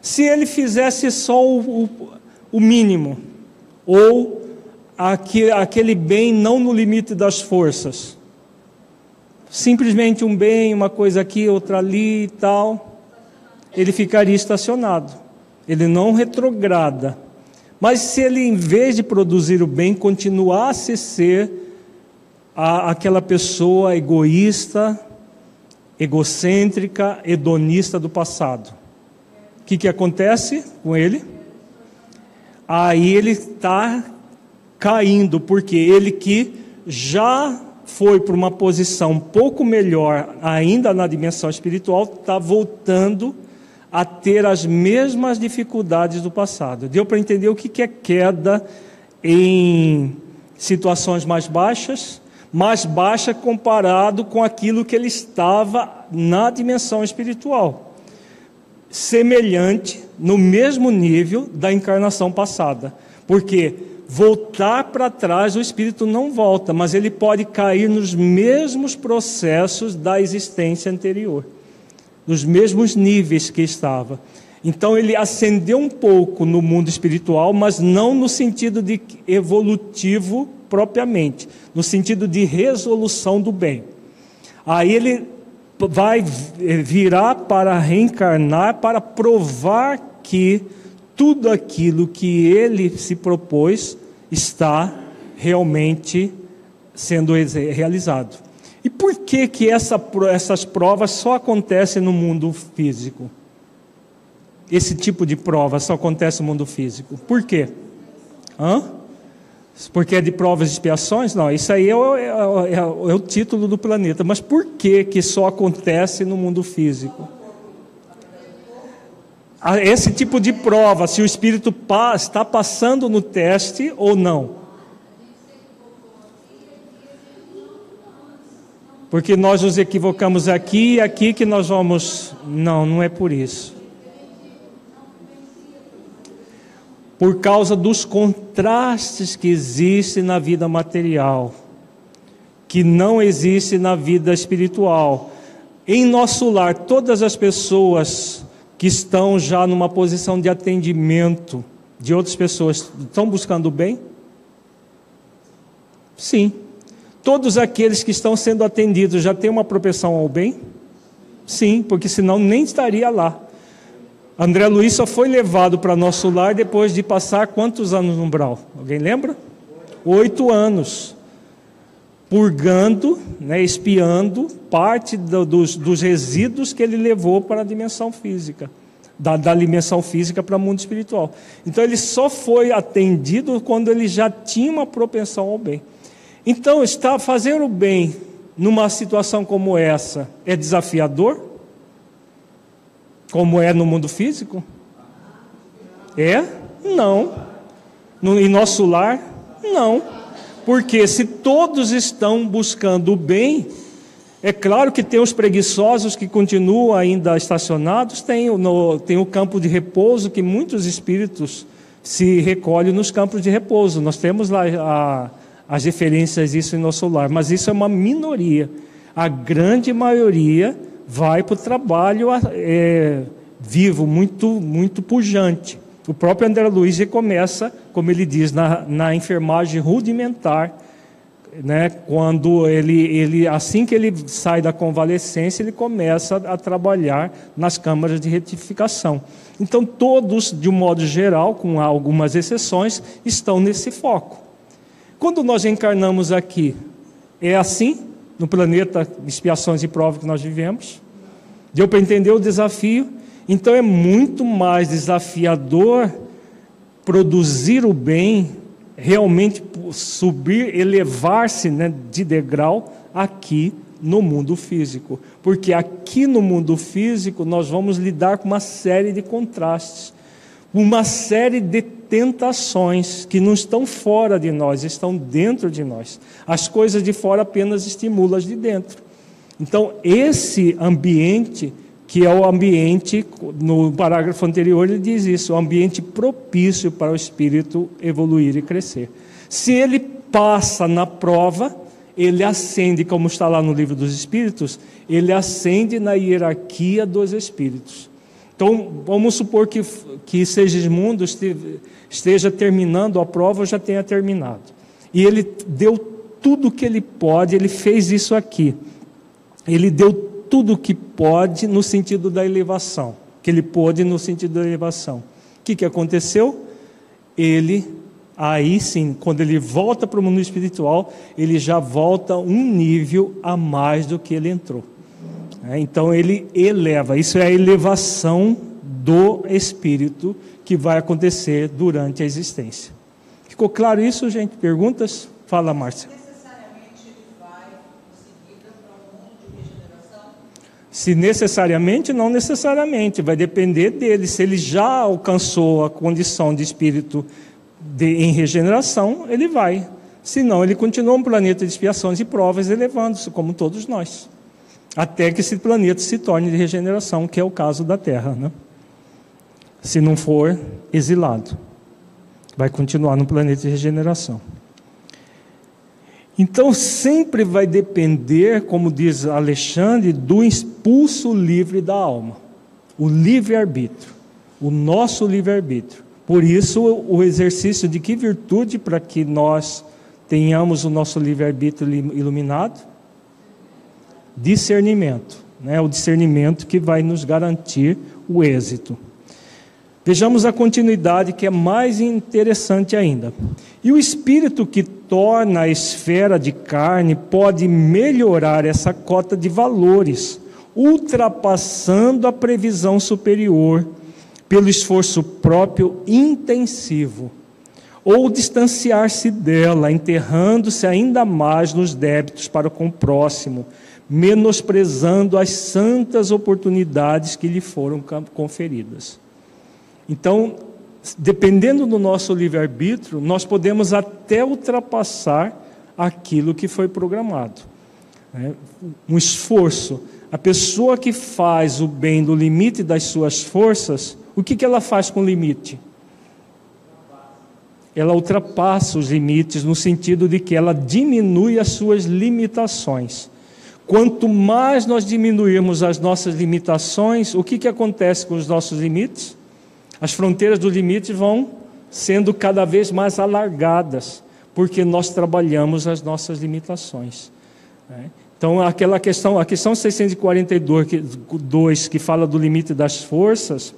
Se ele fizesse só o, o, o mínimo, ou aquele, bem não no limite das forças, simplesmente um bem, uma coisa aqui, outra ali e tal, ele ficaria estacionado, ele não retrograda. Mas se ele, em vez de produzir o bem, continuasse a ser a, aquela pessoa egoísta, egocêntrica, hedonista do passado, o que, que acontece com ele? Aí ele está caindo, porque ele que já foi para uma posição um pouco melhor, ainda na dimensão espiritual, está voltando a ter as mesmas dificuldades do passado. Deu para entender o que é queda em situações mais baixas, mais baixa comparado com aquilo que ele estava na dimensão espiritual. Semelhante, no mesmo nível da encarnação passada. Porque voltar para trás o espírito não volta, mas ele pode cair nos mesmos processos da existência anterior nos mesmos níveis que estava. Então ele ascendeu um pouco no mundo espiritual, mas não no sentido de evolutivo propriamente, no sentido de resolução do bem. Aí ele vai virar para reencarnar, para provar que tudo aquilo que ele se propôs está realmente sendo realizado. E por que, que essa, essas provas só acontecem no mundo físico? Esse tipo de prova só acontece no mundo físico. Por quê? Hã? Porque é de provas e expiações? Não, isso aí é o, é, é, é o título do planeta. Mas por que, que só acontece no mundo físico? Esse tipo de prova, se o espírito está passando no teste ou não. Porque nós nos equivocamos aqui e aqui que nós vamos. Não, não é por isso. Por causa dos contrastes que existem na vida material, que não existe na vida espiritual. Em nosso lar, todas as pessoas que estão já numa posição de atendimento de outras pessoas estão buscando o bem? Sim. Todos aqueles que estão sendo atendidos já têm uma propensão ao bem? Sim, porque senão nem estaria lá. André Luiz só foi levado para nosso lar depois de passar quantos anos no umbral? Alguém lembra? Oito anos. Purgando, né, espiando parte do, dos, dos resíduos que ele levou para a dimensão física da, da dimensão física para o mundo espiritual. Então ele só foi atendido quando ele já tinha uma propensão ao bem. Então, está fazer o bem numa situação como essa é desafiador? Como é no mundo físico? É? Não. No, em nosso lar? Não. Porque se todos estão buscando o bem, é claro que tem os preguiçosos que continuam ainda estacionados, tem, no, tem o campo de repouso, que muitos espíritos se recolhem nos campos de repouso. Nós temos lá a, as referências disso em nosso lar, mas isso é uma minoria. A grande maioria vai para o trabalho é, vivo, muito, muito pujante. O próprio André Luiz começa, como ele diz, na, na enfermagem rudimentar, né, quando ele, ele, assim que ele sai da convalescência, ele começa a trabalhar nas câmaras de retificação. Então, todos, de um modo geral, com algumas exceções, estão nesse foco. Quando nós encarnamos aqui, é assim, no planeta expiações e provas que nós vivemos? Deu para entender o desafio? Então, é muito mais desafiador produzir o bem realmente subir, elevar-se né, de degrau aqui no mundo físico. Porque aqui no mundo físico nós vamos lidar com uma série de contrastes, uma série de tentações que não estão fora de nós, estão dentro de nós. As coisas de fora apenas estimulam as de dentro. Então, esse ambiente que é o ambiente, no parágrafo anterior ele diz isso, o ambiente propício para o espírito evoluir e crescer. Se ele passa na prova, ele ascende, como está lá no livro dos Espíritos, ele ascende na hierarquia dos Espíritos. Então, vamos supor que, que Segismundo esteja terminando a prova ou já tenha terminado. E ele deu tudo o que ele pode, ele fez isso aqui. Ele deu tudo que pode no sentido da elevação, que ele pôde no sentido da elevação. O que, que aconteceu? Ele, aí sim, quando ele volta para o mundo espiritual, ele já volta um nível a mais do que ele entrou. É, então ele eleva, isso é a elevação do espírito que vai acontecer durante a existência. Ficou claro isso, gente? Perguntas? Fala, Márcia. Se necessariamente, não necessariamente, vai depender dele. Se ele já alcançou a condição de espírito de, em regeneração, ele vai. Se não, ele continua um planeta de expiações e provas, elevando-se, como todos nós. Até que esse planeta se torne de regeneração, que é o caso da Terra. Né? Se não for exilado, vai continuar no planeta de regeneração. Então sempre vai depender, como diz Alexandre, do impulso livre da alma, o livre-arbítrio, o nosso livre-arbítrio. Por isso, o exercício de que virtude para que nós tenhamos o nosso livre-arbítrio iluminado? Discernimento, né? o discernimento que vai nos garantir o êxito. Vejamos a continuidade que é mais interessante ainda. E o espírito que torna a esfera de carne pode melhorar essa cota de valores, ultrapassando a previsão superior pelo esforço próprio intensivo, ou distanciar-se dela, enterrando-se ainda mais nos débitos para com o próximo, menosprezando as santas oportunidades que lhe foram conferidas. Então, dependendo do nosso livre-arbítrio, nós podemos até ultrapassar aquilo que foi programado. né? um esforço. A pessoa que faz o bem no limite das suas forças, o que, que ela faz com o limite? Ela ultrapassa os limites no sentido de que ela diminui as suas limitações. Quanto mais nós diminuirmos as nossas limitações, o que, que acontece com os nossos limites? As fronteiras dos limites vão sendo cada vez mais alargadas, porque nós trabalhamos as nossas limitações. Né? Então, aquela questão, a questão 642 que, dois, que fala do limite das forças,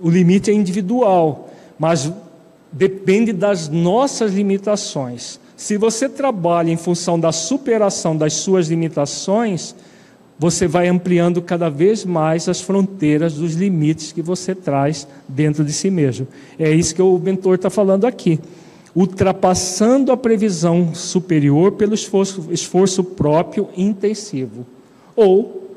o limite é individual, mas depende das nossas limitações. Se você trabalha em função da superação das suas limitações, você vai ampliando cada vez mais as fronteiras dos limites que você traz dentro de si mesmo. É isso que o mentor está falando aqui. Ultrapassando a previsão superior pelo esforço, esforço próprio intensivo. Ou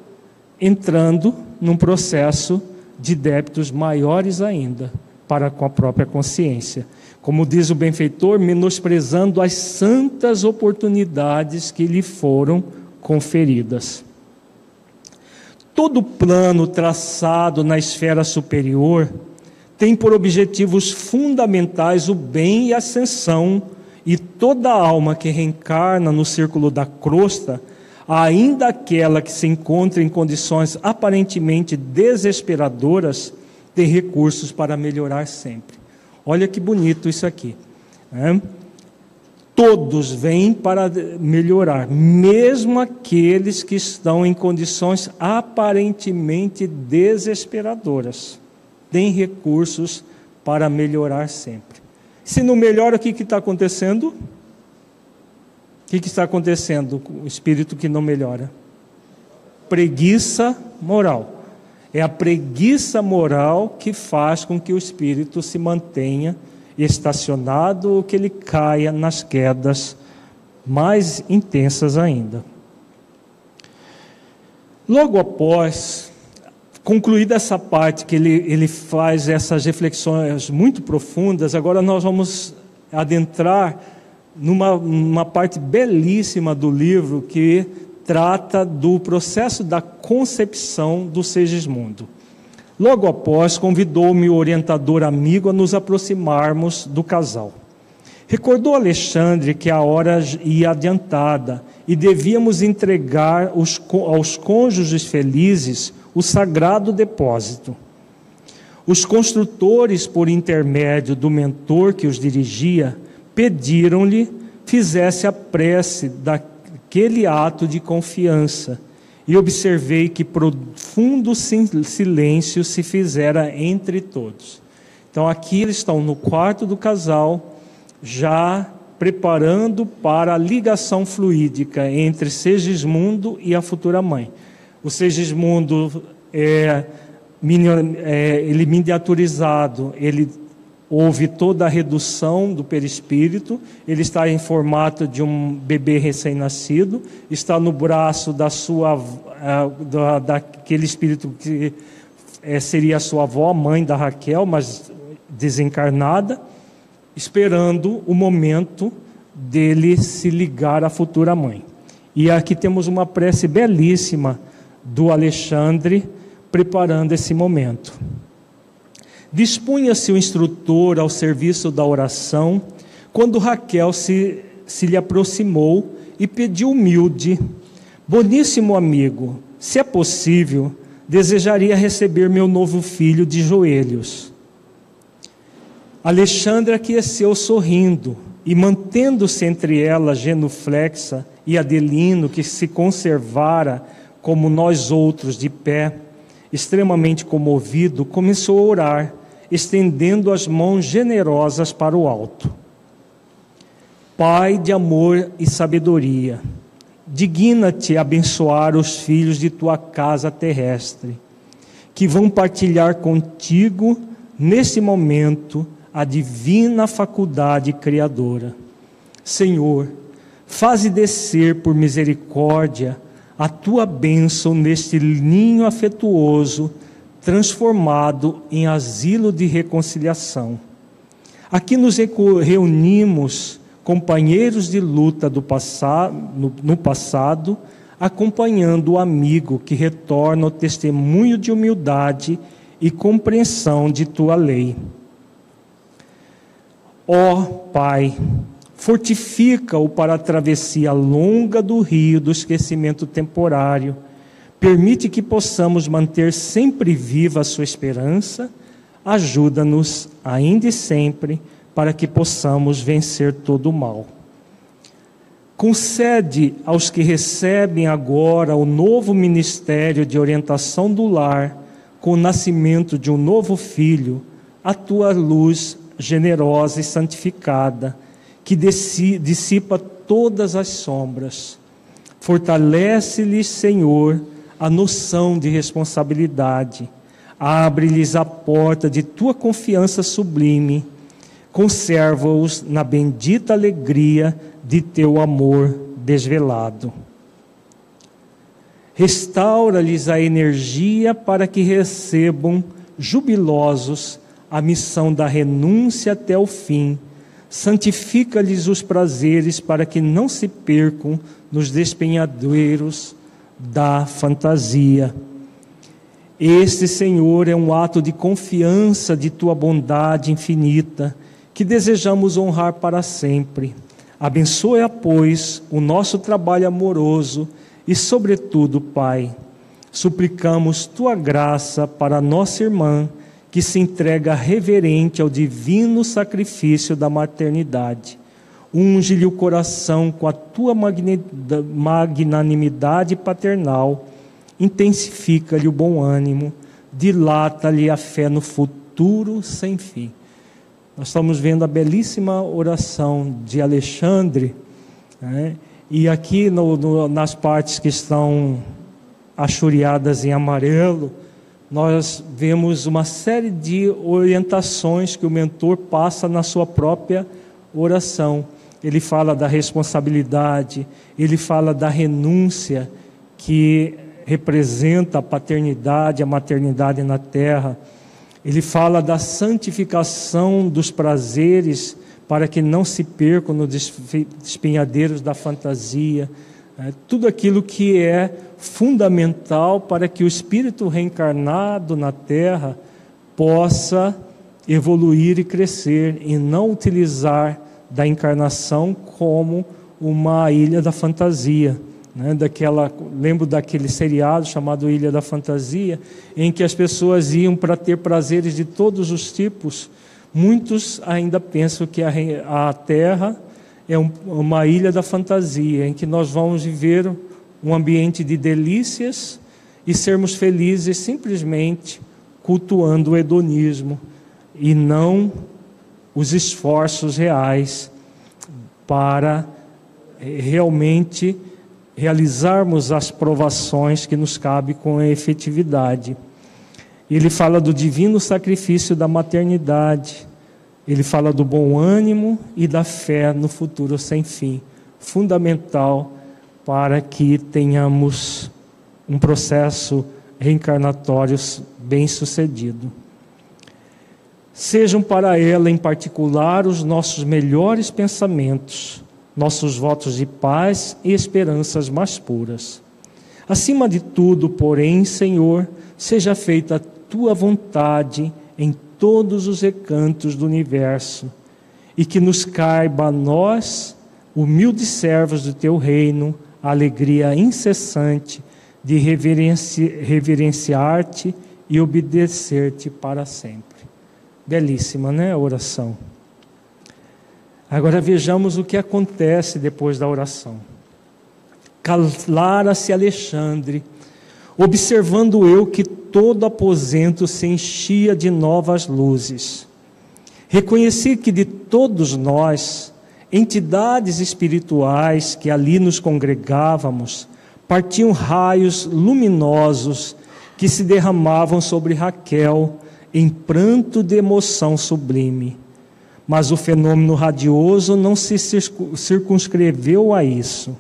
entrando num processo de débitos maiores ainda para com a própria consciência. Como diz o benfeitor, menosprezando as santas oportunidades que lhe foram conferidas. Todo plano traçado na esfera superior tem por objetivos fundamentais o bem e a ascensão, e toda alma que reencarna no círculo da crosta, ainda aquela que se encontra em condições aparentemente desesperadoras, tem recursos para melhorar sempre. Olha que bonito isso aqui. Né? Todos vêm para melhorar, mesmo aqueles que estão em condições aparentemente desesperadoras. Têm recursos para melhorar sempre. Se não melhora, o que está acontecendo? O que, que está acontecendo com o espírito que não melhora? Preguiça moral. É a preguiça moral que faz com que o espírito se mantenha estacionado ou que ele caia nas quedas mais intensas ainda. Logo após, concluída essa parte que ele, ele faz essas reflexões muito profundas, agora nós vamos adentrar numa, numa parte belíssima do livro que trata do processo da concepção do Segismundo. Logo após, convidou-me o orientador amigo a nos aproximarmos do casal. Recordou Alexandre que a hora ia adiantada e devíamos entregar os, aos cônjuges felizes o sagrado depósito. Os construtores, por intermédio do mentor que os dirigia, pediram-lhe fizesse a prece daquele ato de confiança e observei que profundo silêncio se fizera entre todos. Então aqui eles estão no quarto do casal, já preparando para a ligação fluídica entre Segismundo e a futura mãe. O Segismundo é, é ele miniaturizado, ele houve toda a redução do perispírito, ele está em formato de um bebê recém-nascido, está no braço da sua da, daquele espírito que é, seria a sua avó, mãe da Raquel, mas desencarnada, esperando o momento dele se ligar à futura mãe. E aqui temos uma prece belíssima do Alexandre preparando esse momento. Dispunha-se o instrutor ao serviço da oração, quando Raquel se, se lhe aproximou e pediu humilde: Boníssimo amigo, se é possível, desejaria receber meu novo filho de joelhos. Alexandre aqueceu sorrindo e, mantendo-se entre ela, genuflexa, e Adelino, que se conservara como nós outros de pé, extremamente comovido, começou a orar estendendo as mãos generosas para o alto. Pai de amor e sabedoria, digna-te abençoar os filhos de tua casa terrestre, que vão partilhar contigo, nesse momento, a divina faculdade criadora. Senhor, faze descer por misericórdia a tua bênção neste ninho afetuoso transformado em asilo de reconciliação. Aqui nos reunimos companheiros de luta do passado, no, passado, acompanhando o amigo que retorna o testemunho de humildade e compreensão de tua lei. Ó oh, Pai, fortifica-o para a travessia longa do rio do esquecimento temporário. Permite que possamos manter sempre viva a sua esperança. Ajuda-nos, ainda e sempre, para que possamos vencer todo o mal. Concede aos que recebem agora o novo ministério de orientação do lar, com o nascimento de um novo filho, a tua luz generosa e santificada, que dissipa todas as sombras. Fortalece-lhes, Senhor, a noção de responsabilidade. Abre-lhes a porta de tua confiança sublime. Conserva-os na bendita alegria de teu amor desvelado. Restaura-lhes a energia para que recebam jubilosos a missão da renúncia até o fim. Santifica-lhes os prazeres para que não se percam nos despenhadeiros da fantasia. Este, Senhor, é um ato de confiança de tua bondade infinita que desejamos honrar para sempre. Abençoe, pois, o nosso trabalho amoroso e, sobretudo, Pai, suplicamos tua graça para nossa irmã que se entrega reverente ao divino sacrifício da maternidade. Unge-lhe o coração com a tua magnanimidade paternal, intensifica-lhe o bom ânimo, dilata-lhe a fé no futuro sem fim. Nós estamos vendo a belíssima oração de Alexandre, né? e aqui no, no, nas partes que estão achuriadas em amarelo, nós vemos uma série de orientações que o mentor passa na sua própria oração. Ele fala da responsabilidade, ele fala da renúncia que representa a paternidade, a maternidade na terra ele fala da santificação dos prazeres para que não se percam nos espinhadeiros da fantasia. É, tudo aquilo que é fundamental para que o espírito reencarnado na Terra possa evoluir e crescer e não utilizar da encarnação como uma ilha da fantasia. Né, daquela, lembro daquele seriado chamado Ilha da Fantasia, em que as pessoas iam para ter prazeres de todos os tipos. Muitos ainda pensam que a, a Terra é um, uma ilha da fantasia, em que nós vamos viver um ambiente de delícias e sermos felizes simplesmente cultuando o hedonismo e não os esforços reais para eh, realmente realizarmos as provações que nos cabe com efetividade. Ele fala do divino sacrifício da maternidade. Ele fala do bom ânimo e da fé no futuro sem fim, fundamental para que tenhamos um processo reencarnatório bem sucedido. Sejam para ela, em particular, os nossos melhores pensamentos, nossos votos de paz e esperanças mais puras. Acima de tudo, porém, Senhor, seja feita a tua vontade em todos os recantos do universo, e que nos caiba a nós, humildes servos do teu reino, a alegria incessante de reverenci reverenciar-te e obedecer-te para sempre. Belíssima, né, a oração. Agora vejamos o que acontece depois da oração. Calara-se Alexandre, observando eu que todo aposento se enchia de novas luzes. Reconheci que de todos nós, entidades espirituais que ali nos congregávamos, partiam raios luminosos que se derramavam sobre Raquel em pranto de emoção sublime. Mas o fenômeno radioso não se circunscreveu a isso.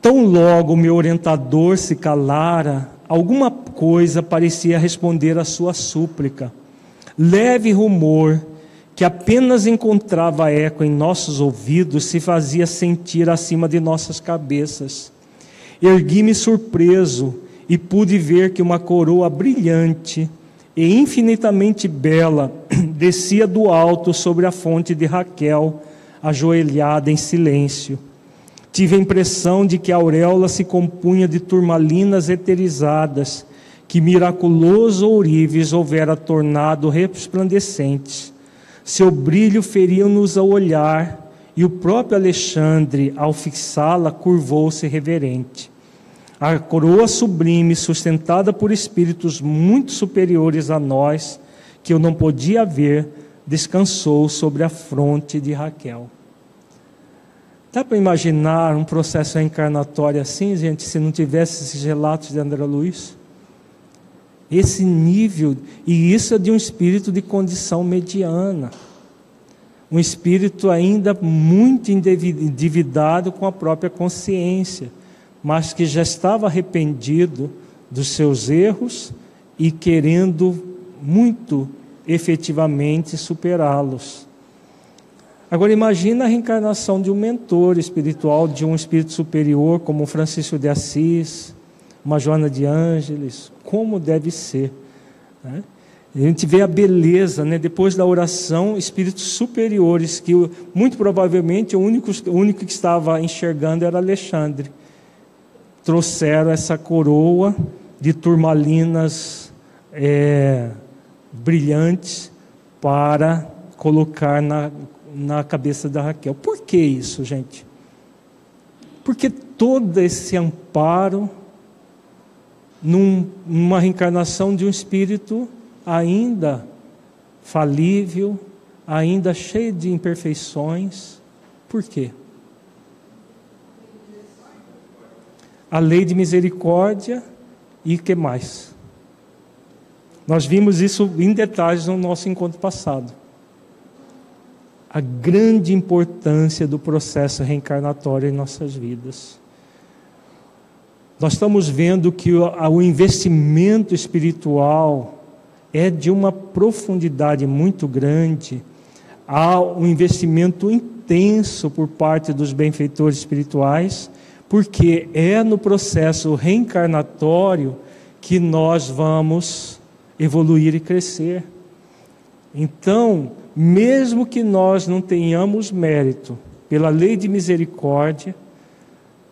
Tão logo meu orientador se calara, alguma coisa parecia responder à sua súplica. Leve rumor que apenas encontrava eco em nossos ouvidos, se fazia sentir acima de nossas cabeças. Ergui-me surpreso e pude ver que uma coroa brilhante e infinitamente bela descia do alto sobre a fonte de Raquel, ajoelhada em silêncio. Tive a impressão de que a auréola se compunha de turmalinas eterizadas, que miraculoso ourives houvera tornado resplandecentes seu brilho feria-nos ao olhar, e o próprio Alexandre, ao fixá-la, curvou-se reverente. A coroa sublime, sustentada por espíritos muito superiores a nós, que eu não podia ver, descansou sobre a fronte de Raquel. Dá para imaginar um processo reencarnatório assim, gente, se não tivesse esses relatos de André Luiz? Esse nível, e isso é de um espírito de condição mediana. Um espírito ainda muito endividado com a própria consciência, mas que já estava arrependido dos seus erros e querendo muito efetivamente superá-los. Agora imagina a reencarnação de um mentor espiritual, de um espírito superior, como Francisco de Assis, uma Joana de Ângeles, como deve ser. Né? A gente vê a beleza, né? depois da oração, espíritos superiores, que muito provavelmente o único, o único que estava enxergando era Alexandre. Trouxeram essa coroa de turmalinas é, brilhantes para colocar na, na cabeça da Raquel. Por que isso, gente? Porque todo esse amparo num, numa reencarnação de um espírito ainda falível, ainda cheio de imperfeições. Por quê? A lei de misericórdia e que mais? Nós vimos isso em detalhes no nosso encontro passado. A grande importância do processo reencarnatório em nossas vidas. Nós estamos vendo que o investimento espiritual é de uma profundidade muito grande, há um investimento intenso por parte dos benfeitores espirituais, porque é no processo reencarnatório que nós vamos evoluir e crescer. Então, mesmo que nós não tenhamos mérito pela lei de misericórdia,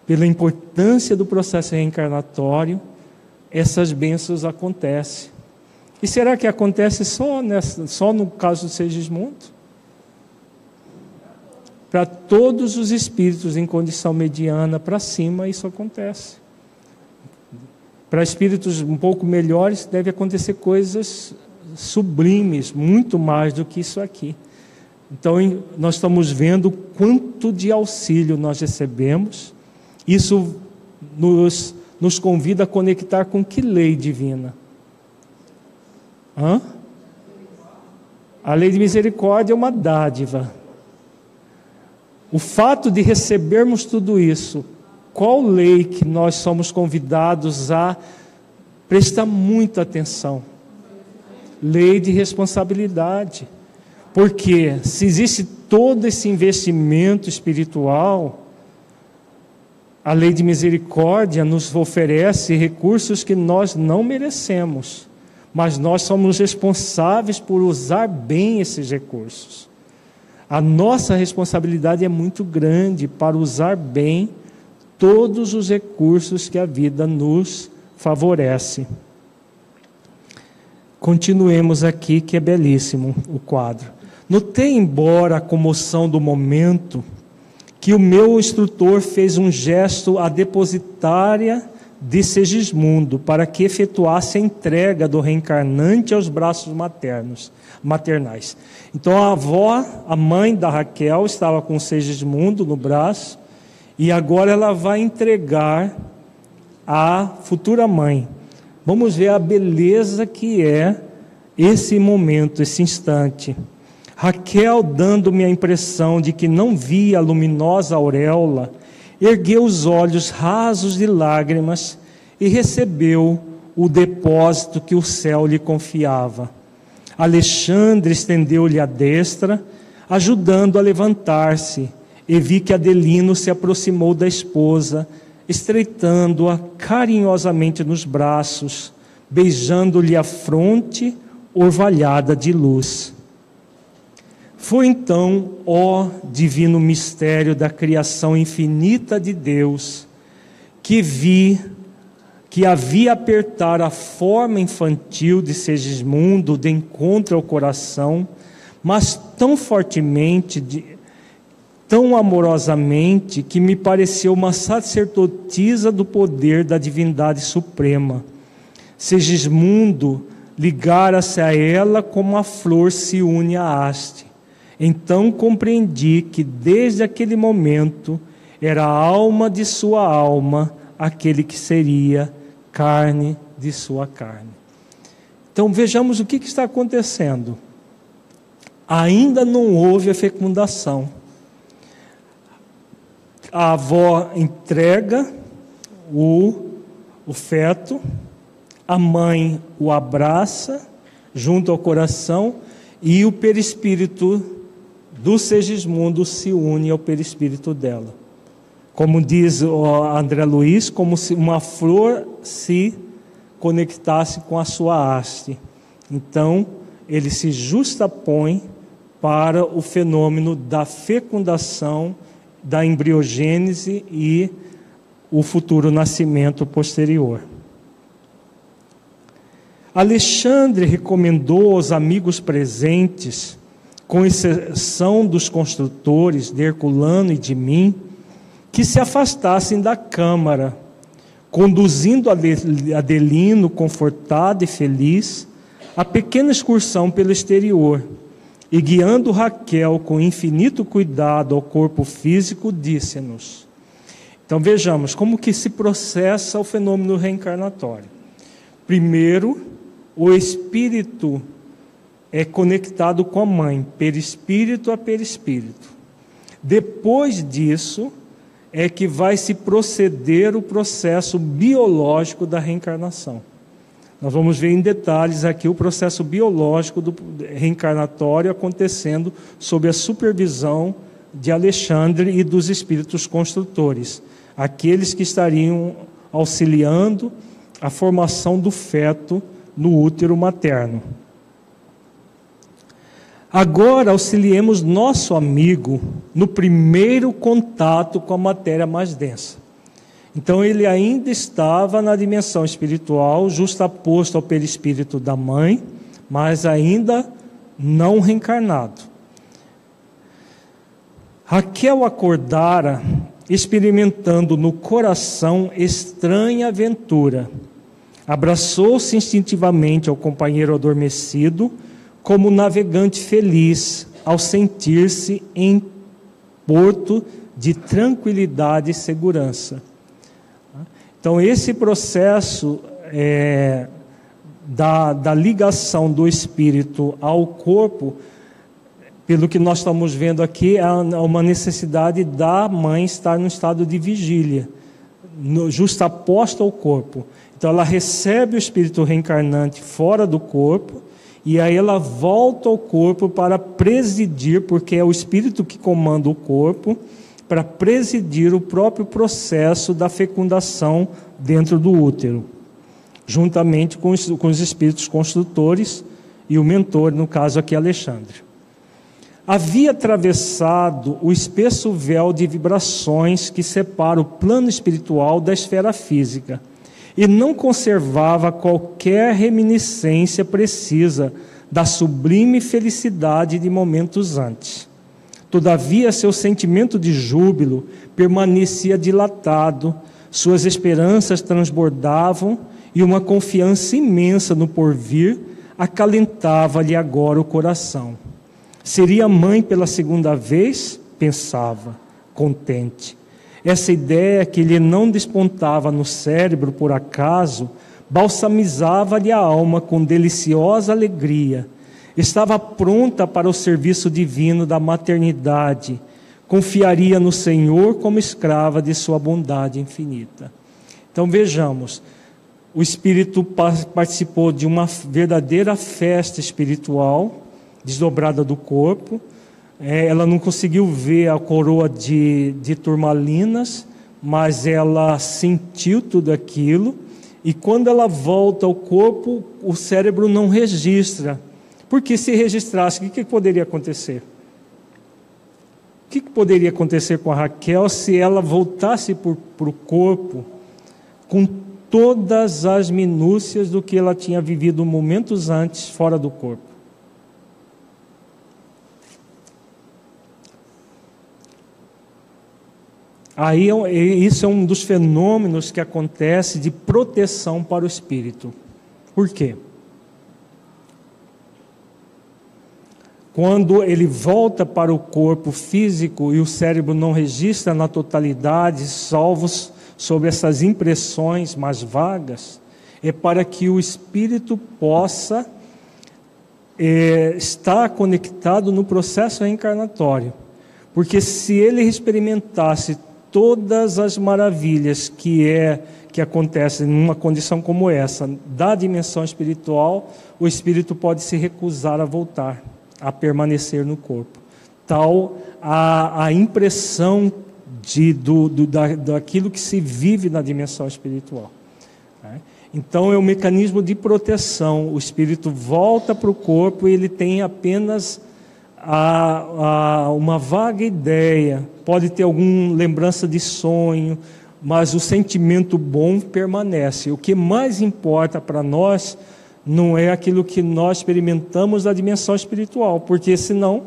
pela importância do processo reencarnatório, essas bênçãos acontecem. E será que acontece só, nessa, só no caso do Segismundo? Para todos os espíritos em condição mediana para cima, isso acontece. Para espíritos um pouco melhores, deve acontecer coisas sublimes, muito mais do que isso aqui. Então, nós estamos vendo quanto de auxílio nós recebemos isso nos, nos convida a conectar com que lei divina? Hã? A lei de misericórdia é uma dádiva. O fato de recebermos tudo isso, qual lei que nós somos convidados a prestar muita atenção? Lei de responsabilidade. Porque se existe todo esse investimento espiritual, a lei de misericórdia nos oferece recursos que nós não merecemos, mas nós somos responsáveis por usar bem esses recursos. A nossa responsabilidade é muito grande para usar bem todos os recursos que a vida nos favorece. Continuemos aqui, que é belíssimo o quadro. Notei, embora a comoção do momento, que o meu instrutor fez um gesto à depositária de Segismundo para que efetuasse a entrega do reencarnante aos braços maternos, maternais. Então a avó, a mãe da Raquel, estava com Segismundo no braço e agora ela vai entregar à futura mãe. Vamos ver a beleza que é esse momento, esse instante. Raquel, dando-me a impressão de que não via a luminosa auréola, ergueu os olhos rasos de lágrimas e recebeu o depósito que o céu lhe confiava. Alexandre estendeu-lhe a destra, ajudando a levantar-se, e vi que Adelino se aproximou da esposa, estreitando-a carinhosamente nos braços, beijando-lhe a fronte orvalhada de luz. Foi então, ó divino mistério da criação infinita de Deus, que vi que havia apertar a forma infantil de Segismundo de encontro ao coração, mas tão fortemente, de, tão amorosamente, que me pareceu uma sacerdotisa do poder da divindade suprema. Segismundo ligara-se a ela como a flor se une à haste. Então compreendi que desde aquele momento era a alma de sua alma aquele que seria carne de sua carne. Então vejamos o que, que está acontecendo. Ainda não houve a fecundação. A avó entrega o, o feto, a mãe o abraça junto ao coração e o perispírito do Segismundo se une ao perispírito dela. Como diz André Luiz, como se uma flor se conectasse com a sua haste. Então, ele se justapõe para o fenômeno da fecundação, da embriogênese e o futuro nascimento posterior. Alexandre recomendou aos amigos presentes, com exceção dos construtores de Herculano e de mim, que se afastassem da câmara, conduzindo Adelino, confortado e feliz, a pequena excursão pelo exterior, e guiando Raquel com infinito cuidado ao corpo físico, disse-nos. Então vejamos como que se processa o fenômeno reencarnatório. Primeiro, o espírito é conectado com a mãe, perispírito a perispírito. Depois disso, é que vai se proceder o processo biológico da reencarnação. Nós vamos ver em detalhes aqui o processo biológico do reencarnatório acontecendo sob a supervisão de Alexandre e dos espíritos construtores, aqueles que estariam auxiliando a formação do feto no útero materno. Agora auxiliemos nosso amigo no primeiro contato com a matéria mais densa. Então ele ainda estava na dimensão espiritual, justaposto ao perispírito da mãe, mas ainda não reencarnado. Raquel acordara experimentando no coração estranha aventura. Abraçou-se instintivamente ao companheiro adormecido como navegante feliz ao sentir-se em porto de tranquilidade e segurança. Então, esse processo é, da, da ligação do espírito ao corpo, pelo que nós estamos vendo aqui, é uma necessidade da mãe estar no estado de vigília, no, justaposta ao corpo. Então, ela recebe o espírito reencarnante fora do corpo e aí ela volta ao corpo para presidir, porque é o espírito que comanda o corpo, para presidir o próprio processo da fecundação dentro do útero, juntamente com os, com os espíritos construtores e o mentor, no caso aqui Alexandre. Havia atravessado o espesso véu de vibrações que separa o plano espiritual da esfera física e não conservava qualquer reminiscência precisa da sublime felicidade de momentos antes. Todavia, seu sentimento de júbilo permanecia dilatado, suas esperanças transbordavam e uma confiança imensa no porvir acalentava-lhe agora o coração. Seria mãe pela segunda vez? Pensava, contente. Essa ideia que lhe não despontava no cérebro por acaso, balsamizava-lhe a alma com deliciosa alegria. Estava pronta para o serviço divino da maternidade. Confiaria no Senhor como escrava de sua bondade infinita. Então vejamos, o espírito participou de uma verdadeira festa espiritual, desdobrada do corpo. É, ela não conseguiu ver a coroa de, de turmalinas, mas ela sentiu tudo aquilo. E quando ela volta ao corpo, o cérebro não registra. Porque se registrasse, o que, que poderia acontecer? O que, que poderia acontecer com a Raquel se ela voltasse para o corpo com todas as minúcias do que ela tinha vivido momentos antes fora do corpo? Aí isso é um dos fenômenos que acontece de proteção para o espírito. Por quê? Quando ele volta para o corpo físico e o cérebro não registra na totalidade, salvos sobre essas impressões mais vagas, é para que o espírito possa é, estar conectado no processo reencarnatório. Porque se ele experimentasse todas as maravilhas que é que acontecem numa condição como essa, da dimensão espiritual, o espírito pode se recusar a voltar a permanecer no corpo. Tal a, a impressão de, do, do, da, daquilo que se vive na dimensão espiritual. Né? Então é um mecanismo de proteção. O espírito volta para o corpo e ele tem apenas a, a, uma vaga ideia, pode ter alguma lembrança de sonho, mas o sentimento bom permanece. O que mais importa para nós não é aquilo que nós experimentamos da dimensão espiritual, porque senão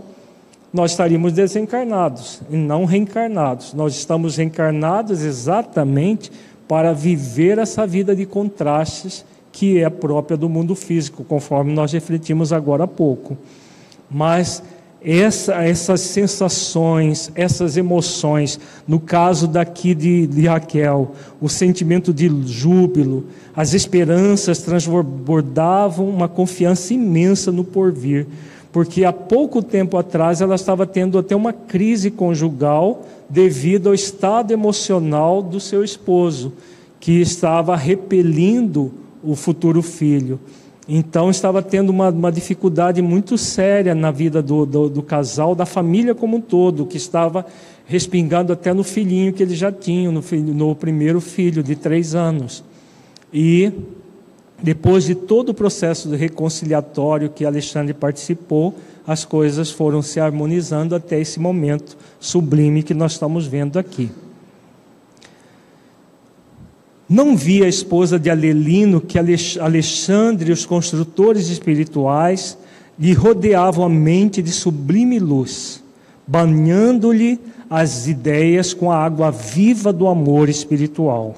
nós estaríamos desencarnados e não reencarnados. Nós estamos reencarnados exatamente para viver essa vida de contrastes que é própria do mundo físico, conforme nós refletimos agora há pouco. Mas essa, essas sensações, essas emoções, no caso daqui de, de, Raquel, o sentimento de júbilo, as esperanças transbordavam uma confiança imensa no porvir, porque há pouco tempo atrás ela estava tendo até uma crise conjugal devido ao estado emocional do seu esposo, que estava repelindo o futuro filho. Então estava tendo uma, uma dificuldade muito séria na vida do, do, do, casal, da família como um todo, que estava respingando até no filhinho que eles já tinham, no, filho, no primeiro filho de três anos. E depois de todo o processo reconciliatório que Alexandre participou, as coisas foram se harmonizando até esse momento sublime que nós estamos vendo aqui. Não via a esposa de Alelino que Alexandre e os construtores espirituais lhe rodeavam a mente de sublime luz, banhando-lhe as ideias com a água viva do amor espiritual.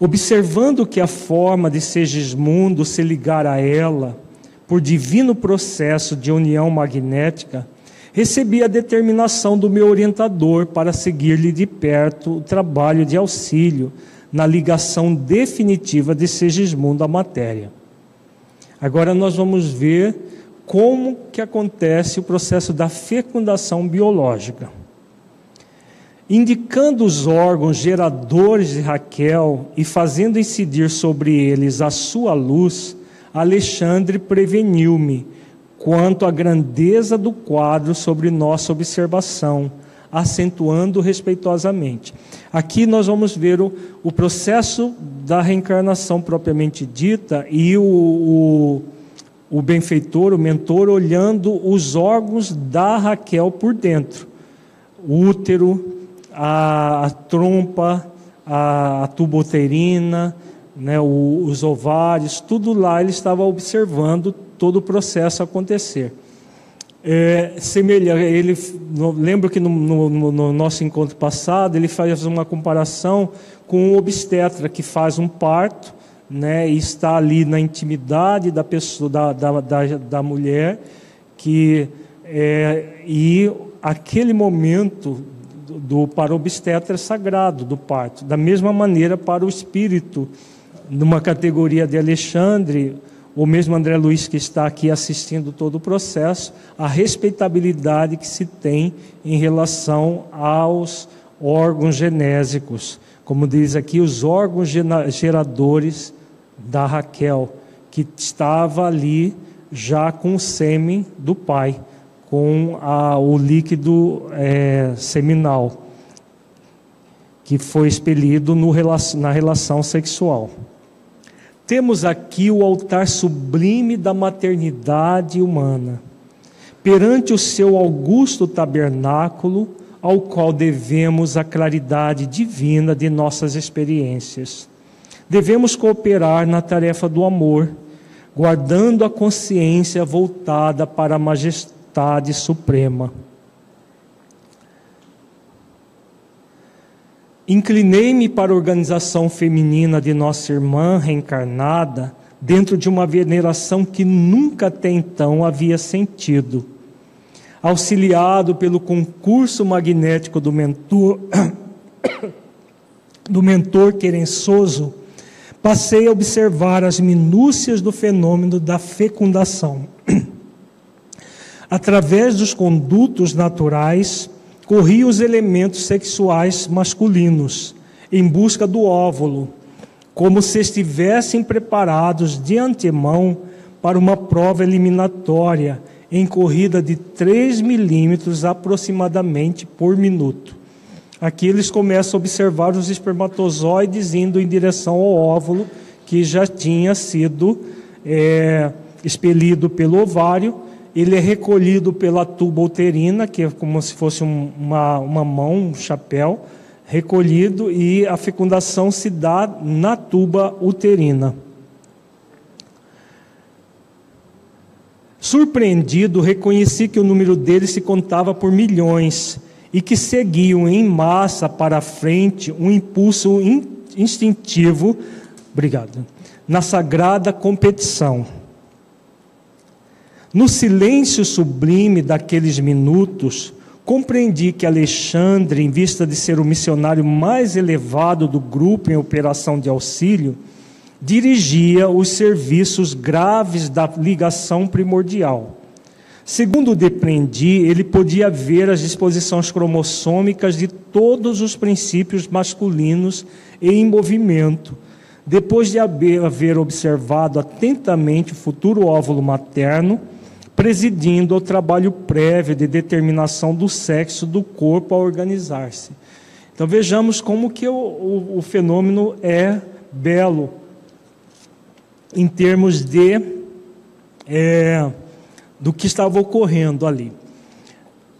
Observando que a forma de Segismundo se ligar a ela, por divino processo de união magnética, recebi a determinação do meu orientador para seguir-lhe de perto o trabalho de auxílio na ligação definitiva de Segismundo à matéria. Agora nós vamos ver como que acontece o processo da fecundação biológica. Indicando os órgãos geradores de Raquel e fazendo incidir sobre eles a sua luz, Alexandre preveniu-me quanto à grandeza do quadro sobre nossa observação, acentuando respeitosamente. Aqui nós vamos ver o, o processo da reencarnação propriamente dita e o, o, o benfeitor, o mentor, olhando os órgãos da Raquel por dentro: o útero, a, a trompa, a, a tuboterina, né, os ovários, tudo lá ele estava observando todo o processo acontecer é, semelhante. Ele lembro que no, no, no, nosso encontro passado ele faz uma comparação com um obstetra que faz um parto, né, e está ali na intimidade da pessoa, da, da, da, da mulher, que é, e aquele momento do, do para o obstetra é sagrado do parto, da mesma maneira para o espírito, numa categoria de Alexandre o mesmo André Luiz que está aqui assistindo todo o processo, a respeitabilidade que se tem em relação aos órgãos genésicos, como diz aqui, os órgãos geradores da Raquel, que estava ali já com o sêmen do pai, com a, o líquido é, seminal, que foi expelido no, na relação sexual. Temos aqui o altar sublime da maternidade humana, perante o seu augusto tabernáculo, ao qual devemos a claridade divina de nossas experiências. Devemos cooperar na tarefa do amor, guardando a consciência voltada para a majestade suprema. Inclinei-me para a organização feminina de nossa irmã reencarnada, dentro de uma veneração que nunca até então havia sentido. Auxiliado pelo concurso magnético do mentor, do mentor querençoso, passei a observar as minúcias do fenômeno da fecundação. Através dos condutos naturais, corria os elementos sexuais masculinos em busca do óvulo, como se estivessem preparados de antemão para uma prova eliminatória em corrida de 3 milímetros aproximadamente por minuto. Aqui eles começam a observar os espermatozoides indo em direção ao óvulo que já tinha sido é, expelido pelo ovário ele é recolhido pela tuba uterina, que é como se fosse um, uma, uma mão, um chapéu, recolhido, e a fecundação se dá na tuba uterina. Surpreendido, reconheci que o número deles se contava por milhões e que seguiam em massa para frente um impulso instintivo, obrigado, na sagrada competição. No silêncio sublime daqueles minutos, compreendi que Alexandre, em vista de ser o missionário mais elevado do grupo em operação de auxílio, dirigia os serviços graves da ligação primordial. Segundo depreendi, ele podia ver as disposições cromossômicas de todos os princípios masculinos em movimento, depois de haver observado atentamente o futuro óvulo materno presidindo ao trabalho prévio de determinação do sexo do corpo a organizar-se. Então vejamos como que o, o, o fenômeno é belo em termos de é, do que estava ocorrendo ali.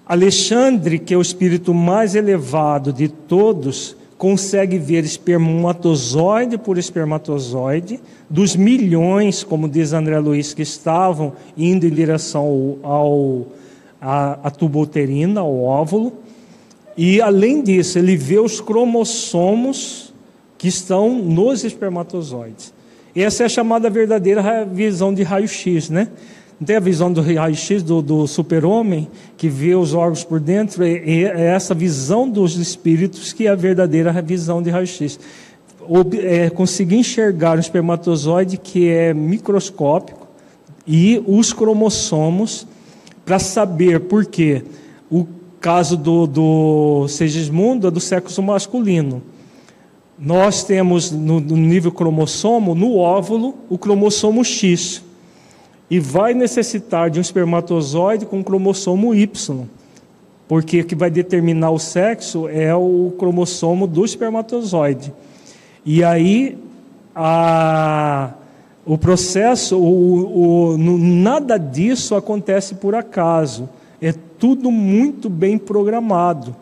Alexandre, que é o espírito mais elevado de todos, consegue ver espermatozoide por espermatozoide, dos milhões, como diz André Luiz, que estavam indo em direção ao, ao a, a ao óvulo, e além disso, ele vê os cromossomos que estão nos espermatozoides. Essa é a chamada verdadeira visão de raio-x, né? Não tem a visão do raio-x do, do super-homem, que vê os órgãos por dentro, é, é essa visão dos espíritos que é a verdadeira visão de raio-x. É, conseguir enxergar um espermatozoide que é microscópico e os cromossomos para saber por quê. O caso do, do Segismundo é do sexo masculino. Nós temos no, no nível cromossomo, no óvulo, o cromossomo X e vai necessitar de um espermatozoide com cromossomo Y, porque o que vai determinar o sexo é o cromossomo do espermatozoide. E aí a, o processo, o, o, nada disso acontece por acaso, é tudo muito bem programado.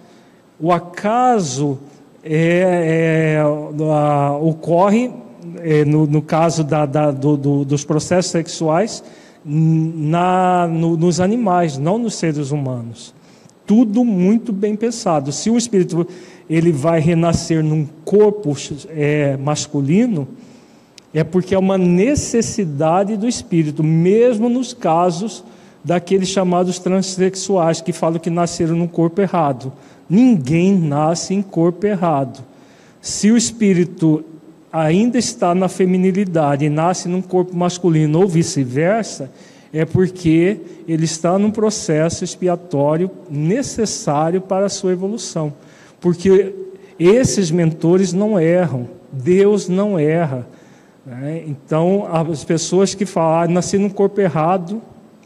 O acaso é, é, a, ocorre no, no, caso da, da, do, do, dos processos sexuais na, no, nos animais, não nos seres humanos. Tudo muito bem pensado. Se o espírito ele vai renascer num corpo é, masculino, é porque é uma necessidade do espírito, mesmo nos casos daqueles chamados transexuais que falam que nasceram num corpo errado. Ninguém nasce em corpo errado. Se o espírito ainda está na feminilidade e nasce num corpo masculino ou vice-versa, é porque ele está num processo expiatório necessário para a sua evolução. Porque esses mentores não erram, Deus não erra. Né? Então, as pessoas que falam, ah, nasci num corpo errado,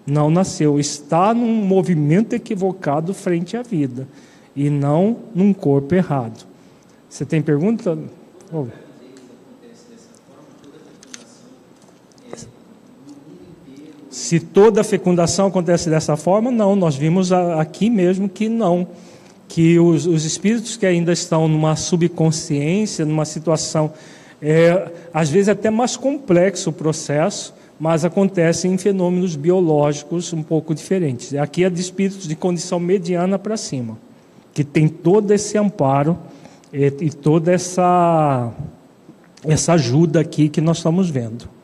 não nasceu, está num movimento equivocado frente à vida e não num corpo errado. Você tem pergunta? Oh. Se toda a fecundação acontece dessa forma, não. Nós vimos aqui mesmo que não. Que os, os espíritos que ainda estão numa subconsciência, numa situação, é, às vezes até mais complexo o processo, mas acontece em fenômenos biológicos um pouco diferentes. Aqui é de espíritos de condição mediana para cima, que tem todo esse amparo e, e toda essa, essa ajuda aqui que nós estamos vendo.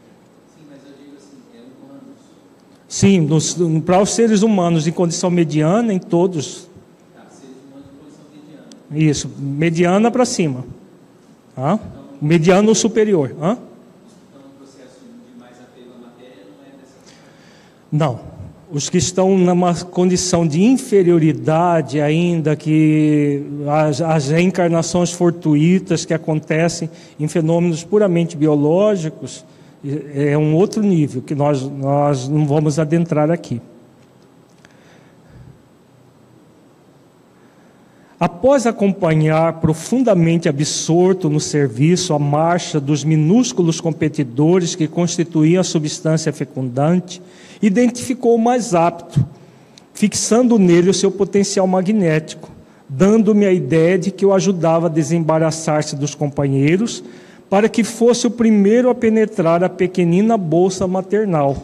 Sim, é para os seres humanos em condição mediana, em todos. Seres humanos em condição mediana. Isso, mediana para cima. Ah? Mediano ou superior. Hã? Não. Os que estão numa condição de inferioridade ainda, que as, as reencarnações fortuitas que acontecem em fenômenos puramente biológicos, é um outro nível que nós, nós não vamos adentrar aqui. Após acompanhar profundamente absorto no serviço a marcha dos minúsculos competidores que constituíam a substância fecundante, identificou o mais apto, fixando nele o seu potencial magnético, dando-me a ideia de que o ajudava a desembaraçar-se dos companheiros, para que fosse o primeiro a penetrar a pequenina bolsa maternal.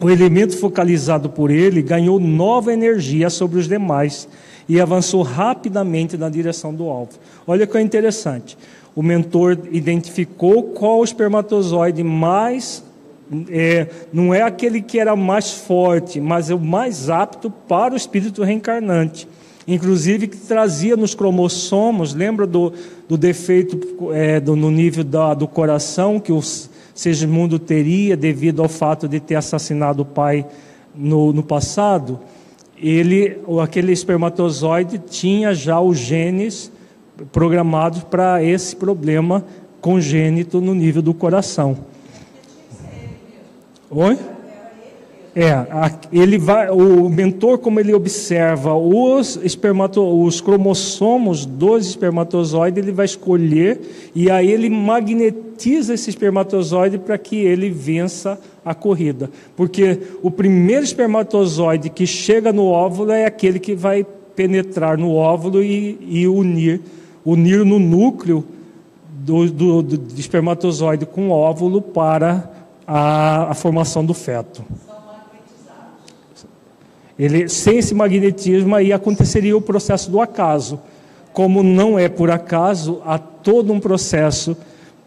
O elemento focalizado por ele ganhou nova energia sobre os demais e avançou rapidamente na direção do alvo. Olha que é interessante. O mentor identificou qual espermatozoide mais é, não é aquele que era mais forte, mas é o mais apto para o espírito reencarnante. Inclusive que trazia nos cromossomos, lembra do, do defeito é, do, no nível da, do coração que o Segismundo teria devido ao fato de ter assassinado o pai no, no passado? Ele, aquele espermatozoide tinha já os genes programados para esse problema congênito no nível do coração. Oi? É, ele vai, o mentor, como ele observa os, espermato, os cromossomos dos espermatozoides, ele vai escolher e aí ele magnetiza esse espermatozoide para que ele vença a corrida. Porque o primeiro espermatozoide que chega no óvulo é aquele que vai penetrar no óvulo e, e unir, unir no núcleo do, do, do espermatozoide com o óvulo para a, a formação do feto. Ele, sem esse magnetismo, aí aconteceria o processo do acaso. Como não é por acaso, há todo um processo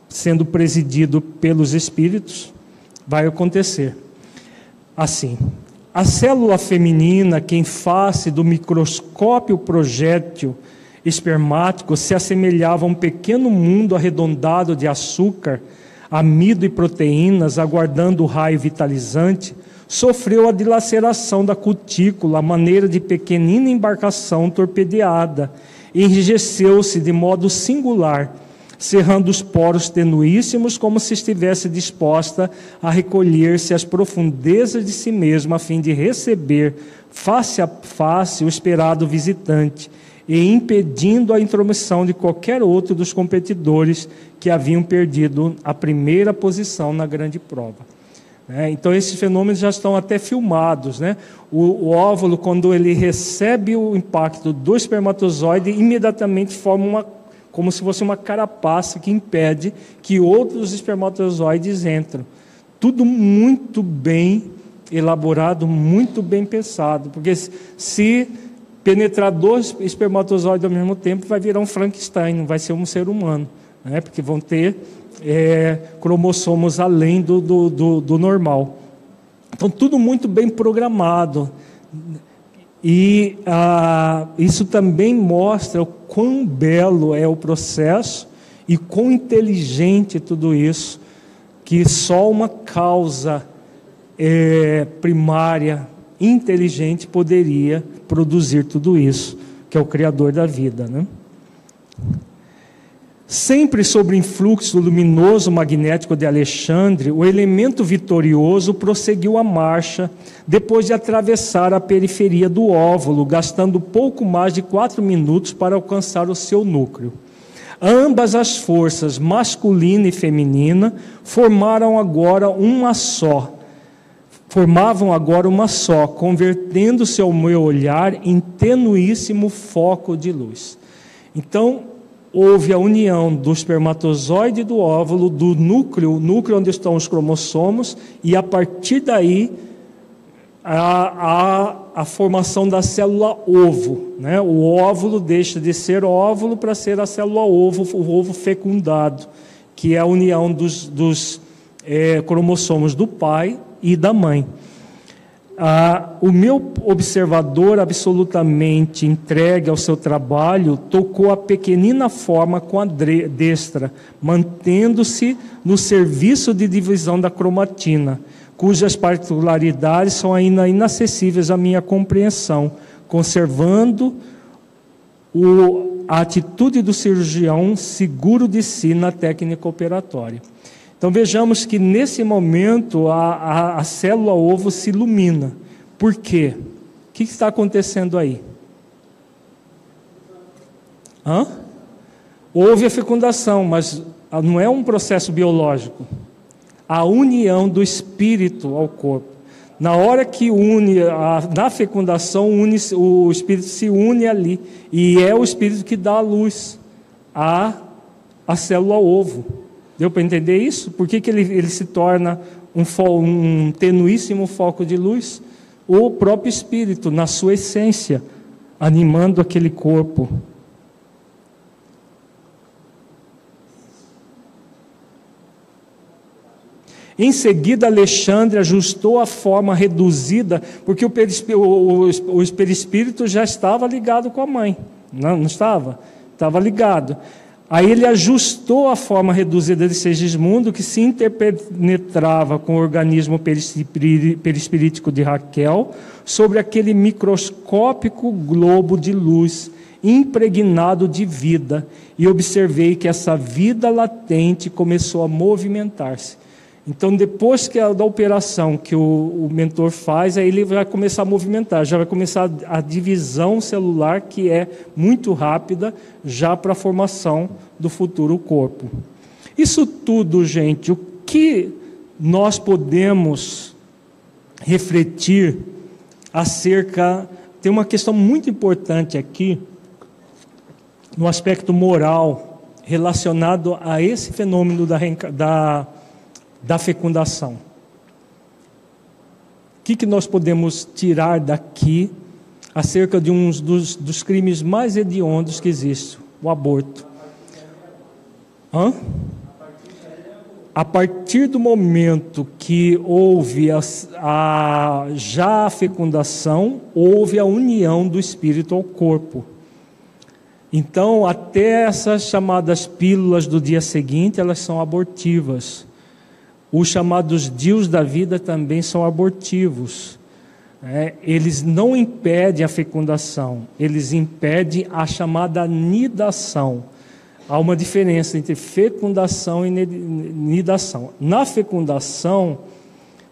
sendo presidido pelos espíritos, vai acontecer. Assim, a célula feminina, que em face do microscópio projétil espermático se assemelhava a um pequeno mundo arredondado de açúcar, amido e proteínas, aguardando o raio vitalizante, sofreu a dilaceração da cutícula, a maneira de pequenina embarcação torpedeada, enrijeceu-se de modo singular, cerrando os poros tenuíssimos, como se estivesse disposta a recolher-se às profundezas de si mesma, a fim de receber face a face o esperado visitante, e impedindo a intromissão de qualquer outro dos competidores que haviam perdido a primeira posição na grande prova. É, então, esses fenômenos já estão até filmados. Né? O, o, óvulo, quando ele recebe o impacto do espermatozoide, imediatamente forma uma, como se fosse uma carapaça que impede que outros espermatozoides entrem. Tudo muito bem elaborado, muito bem pensado, porque se penetrar dois espermatozoides ao mesmo tempo, vai virar um Frankenstein, não vai ser um ser humano, né? porque vão ter é, cromossomos além do, do, do, do normal. Então, tudo muito bem programado. E ah, isso também mostra o quão belo é o processo e quão inteligente tudo isso, que só uma causa é, primária, inteligente, poderia produzir tudo isso, que é o Criador da vida. Né? Sempre sob o influxo luminoso magnético de Alexandre, o elemento vitorioso prosseguiu a marcha depois de atravessar a periferia do óvulo, gastando pouco mais de quatro minutos para alcançar o seu núcleo. Ambas as forças, masculina e feminina, formaram agora uma só. Formavam agora uma só, convertendo-se ao meu olhar em tenuíssimo foco de luz. Então, houve a união do espermatozoide do óvulo, do núcleo, núcleo onde estão os cromossomos, e a partir daí a, a, a formação da célula ovo. Né? O óvulo deixa de ser óvulo para ser a célula ovo, o ovo fecundado, que é a união dos, dos é, cromossomos do pai e da mãe. Ah, o meu observador, absolutamente entregue ao seu trabalho, tocou a pequenina forma com a destra, mantendo-se no serviço de divisão da cromatina cujas particularidades são ainda inacessíveis à minha compreensão, conservando o, a atitude do cirurgião seguro de si na técnica operatória. Então vejamos que nesse momento a, a, a célula ovo se ilumina. Por quê? O que está acontecendo aí? Hã? Houve a fecundação, mas não é um processo biológico a união do espírito ao corpo. Na hora que une, a, na fecundação, une, o espírito se une ali. E é o espírito que dá a luz à, à célula ovo. Deu para entender isso? Por que, que ele, ele se torna um, um tenuíssimo foco de luz? O próprio espírito, na sua essência, animando aquele corpo. Em seguida, Alexandre ajustou a forma reduzida, porque o, o, o perispírito já estava ligado com a mãe. Não, não estava? Estava ligado. Aí ele ajustou a forma reduzida de Segismundo, que se interpenetrava com o organismo perispirítico de Raquel, sobre aquele microscópico globo de luz impregnado de vida, e observei que essa vida latente começou a movimentar-se. Então, depois que a, da operação que o, o, mentor faz, aí ele vai começar a movimentar, já vai começar a, a divisão celular, que é muito rápida, já para a formação do futuro corpo. Isso tudo, gente, o que nós podemos refletir acerca. Tem uma questão muito importante aqui, no aspecto moral, relacionado a esse fenômeno da, da da fecundação. O que, que nós podemos tirar daqui acerca de um dos, dos crimes mais hediondos que existe, o aborto? Hã? A partir do momento que houve a, a, já a fecundação, houve a união do espírito ao corpo. Então, até essas chamadas pílulas do dia seguinte, elas são abortivas. Os chamados dios da vida também são abortivos. É, eles não impedem a fecundação, eles impedem a chamada nidação. Há uma diferença entre fecundação e nidação. Na fecundação,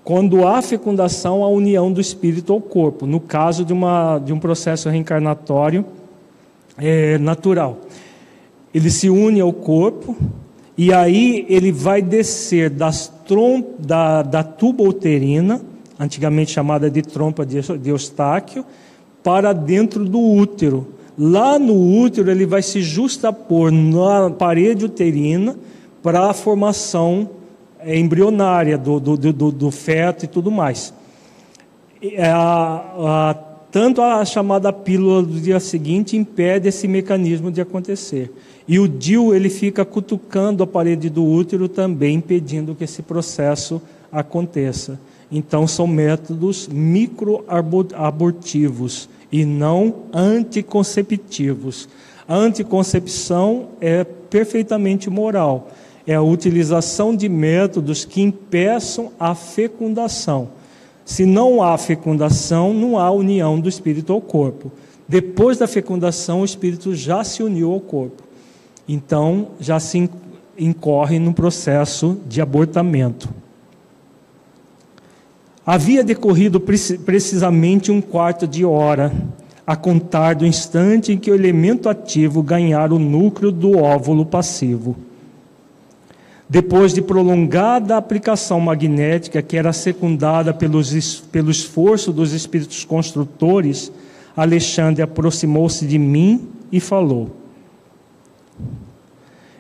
quando há fecundação, a união do espírito ao corpo, no caso de, uma, de um processo reencarnatório é, natural. Ele se une ao corpo, e aí ele vai descer das da, da tuba uterina, antigamente chamada de trompa de, de Eustáquio, para dentro do útero. Lá no útero ele vai se justapor na parede uterina para a formação embrionária do, do, do, do feto e tudo mais. É a, a, tanto a chamada pílula do dia seguinte impede esse mecanismo de acontecer. E o DIL ele fica cutucando a parede do útero também, impedindo que esse processo aconteça. Então são métodos microabortivos e não anticonceptivos. A anticoncepção é perfeitamente moral. É a utilização de métodos que impeçam a fecundação. Se não há fecundação, não há união do espírito ao corpo. Depois da fecundação, o espírito já se uniu ao corpo. Então já se incorre no processo de abortamento. Havia decorrido precisamente um quarto de hora, a contar do instante em que o elemento ativo ganhara o núcleo do óvulo passivo. Depois de prolongada aplicação magnética, que era secundada pelos, pelo esforço dos espíritos construtores, Alexandre aproximou-se de mim e falou: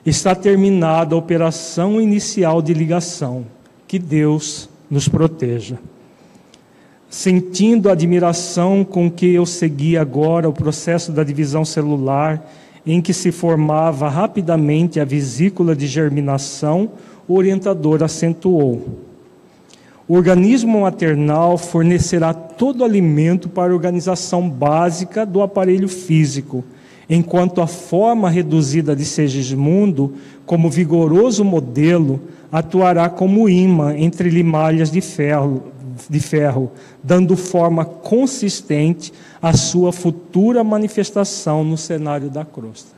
Está terminada a operação inicial de ligação. Que Deus nos proteja. Sentindo a admiração com que eu segui agora o processo da divisão celular, em que se formava rapidamente a vesícula de germinação, o orientador acentuou: O organismo maternal fornecerá todo o alimento para a organização básica do aparelho físico, enquanto a forma reduzida de Segismundo, como vigoroso modelo, atuará como imã entre limalhas de ferro, de ferro, dando forma consistente à sua futura manifestação no cenário da crosta.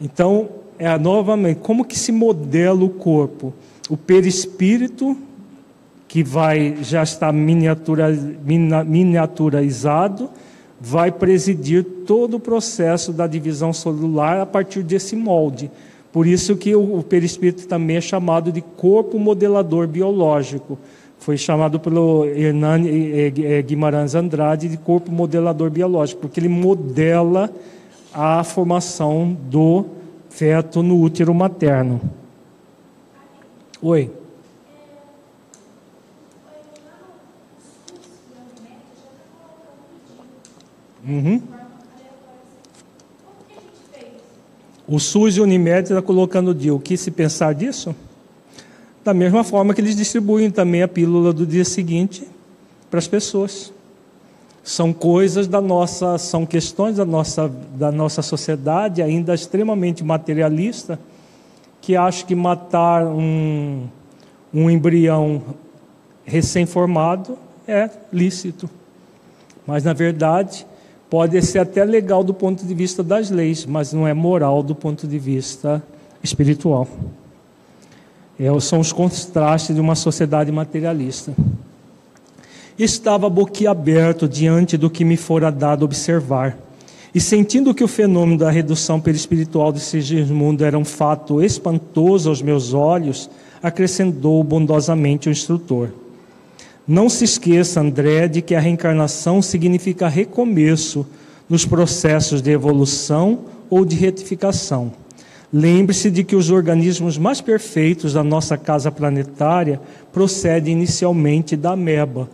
Então, é novamente, como que se modela o corpo? O perispírito, que vai já está miniatura, miniaturizado, vai presidir todo o processo da divisão celular a partir desse molde. Por isso que o, perispírito também é chamado de corpo modelador biológico foi chamado pelo Hernani eh, eh, Guimarães Andrade de corpo modelador biológico, porque ele modela a formação do feto no útero materno. Oi. Uhum. O SUS e o Unimed está colocando de o que se pensar disso? Da mesma forma que eles distribuem também a pílula do dia seguinte para as pessoas. São coisas da nossa, são questões da nossa, da nossa sociedade ainda extremamente materialista, que acha que matar um, um embrião recém-formado é lícito. Mas, na verdade, pode ser até legal do ponto de vista das leis, mas não é moral do ponto de vista espiritual. É, são os contrastes de uma sociedade materialista. Estava boquiaberto diante do que me fora dado observar, e sentindo que o fenômeno da redução perispiritual de Sigismundo era um fato espantoso aos meus olhos, acrescentou bondosamente o instrutor. Não se esqueça, André, de que a reencarnação significa recomeço nos processos de evolução ou de retificação. Lembre-se de que os organismos mais perfeitos da nossa casa planetária procedem inicialmente da ameba.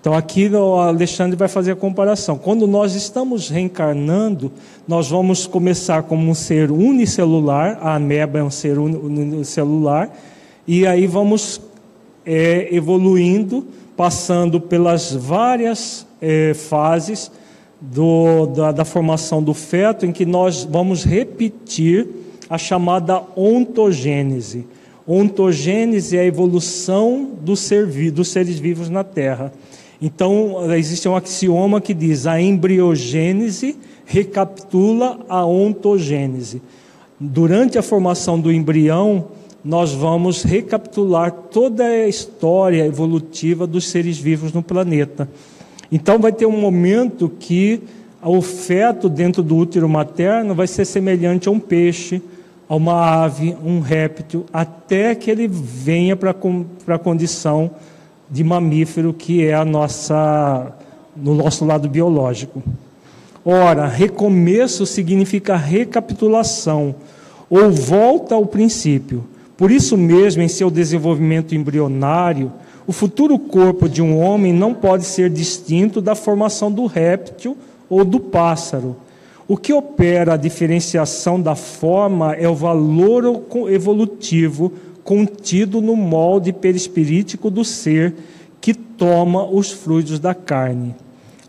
Então, aqui o Alexandre vai fazer a comparação. Quando nós estamos reencarnando, nós vamos começar como um ser unicelular, a ameba é um ser unicelular, e aí vamos é, evoluindo, passando pelas várias é, fases do, da, da formação do feto, em que nós vamos repetir a chamada ontogênese. Ontogênese é a evolução do ser, dos seres vivos na Terra. Então, existe um axioma que diz: a embriogênese recapitula a ontogênese. Durante a formação do embrião, nós vamos recapitular toda a história evolutiva dos seres vivos no planeta. Então, vai ter um momento que o feto dentro do útero materno vai ser semelhante a um peixe, a uma ave, um réptil, até que ele venha para a condição de mamífero que é a nossa no nosso lado biológico. Ora, recomeço significa recapitulação ou volta ao princípio. Por isso mesmo, em seu desenvolvimento embrionário, o futuro corpo de um homem não pode ser distinto da formação do réptil ou do pássaro o que opera a diferenciação da forma é o valor evolutivo contido no molde perispirítico do ser que toma os frutos da carne.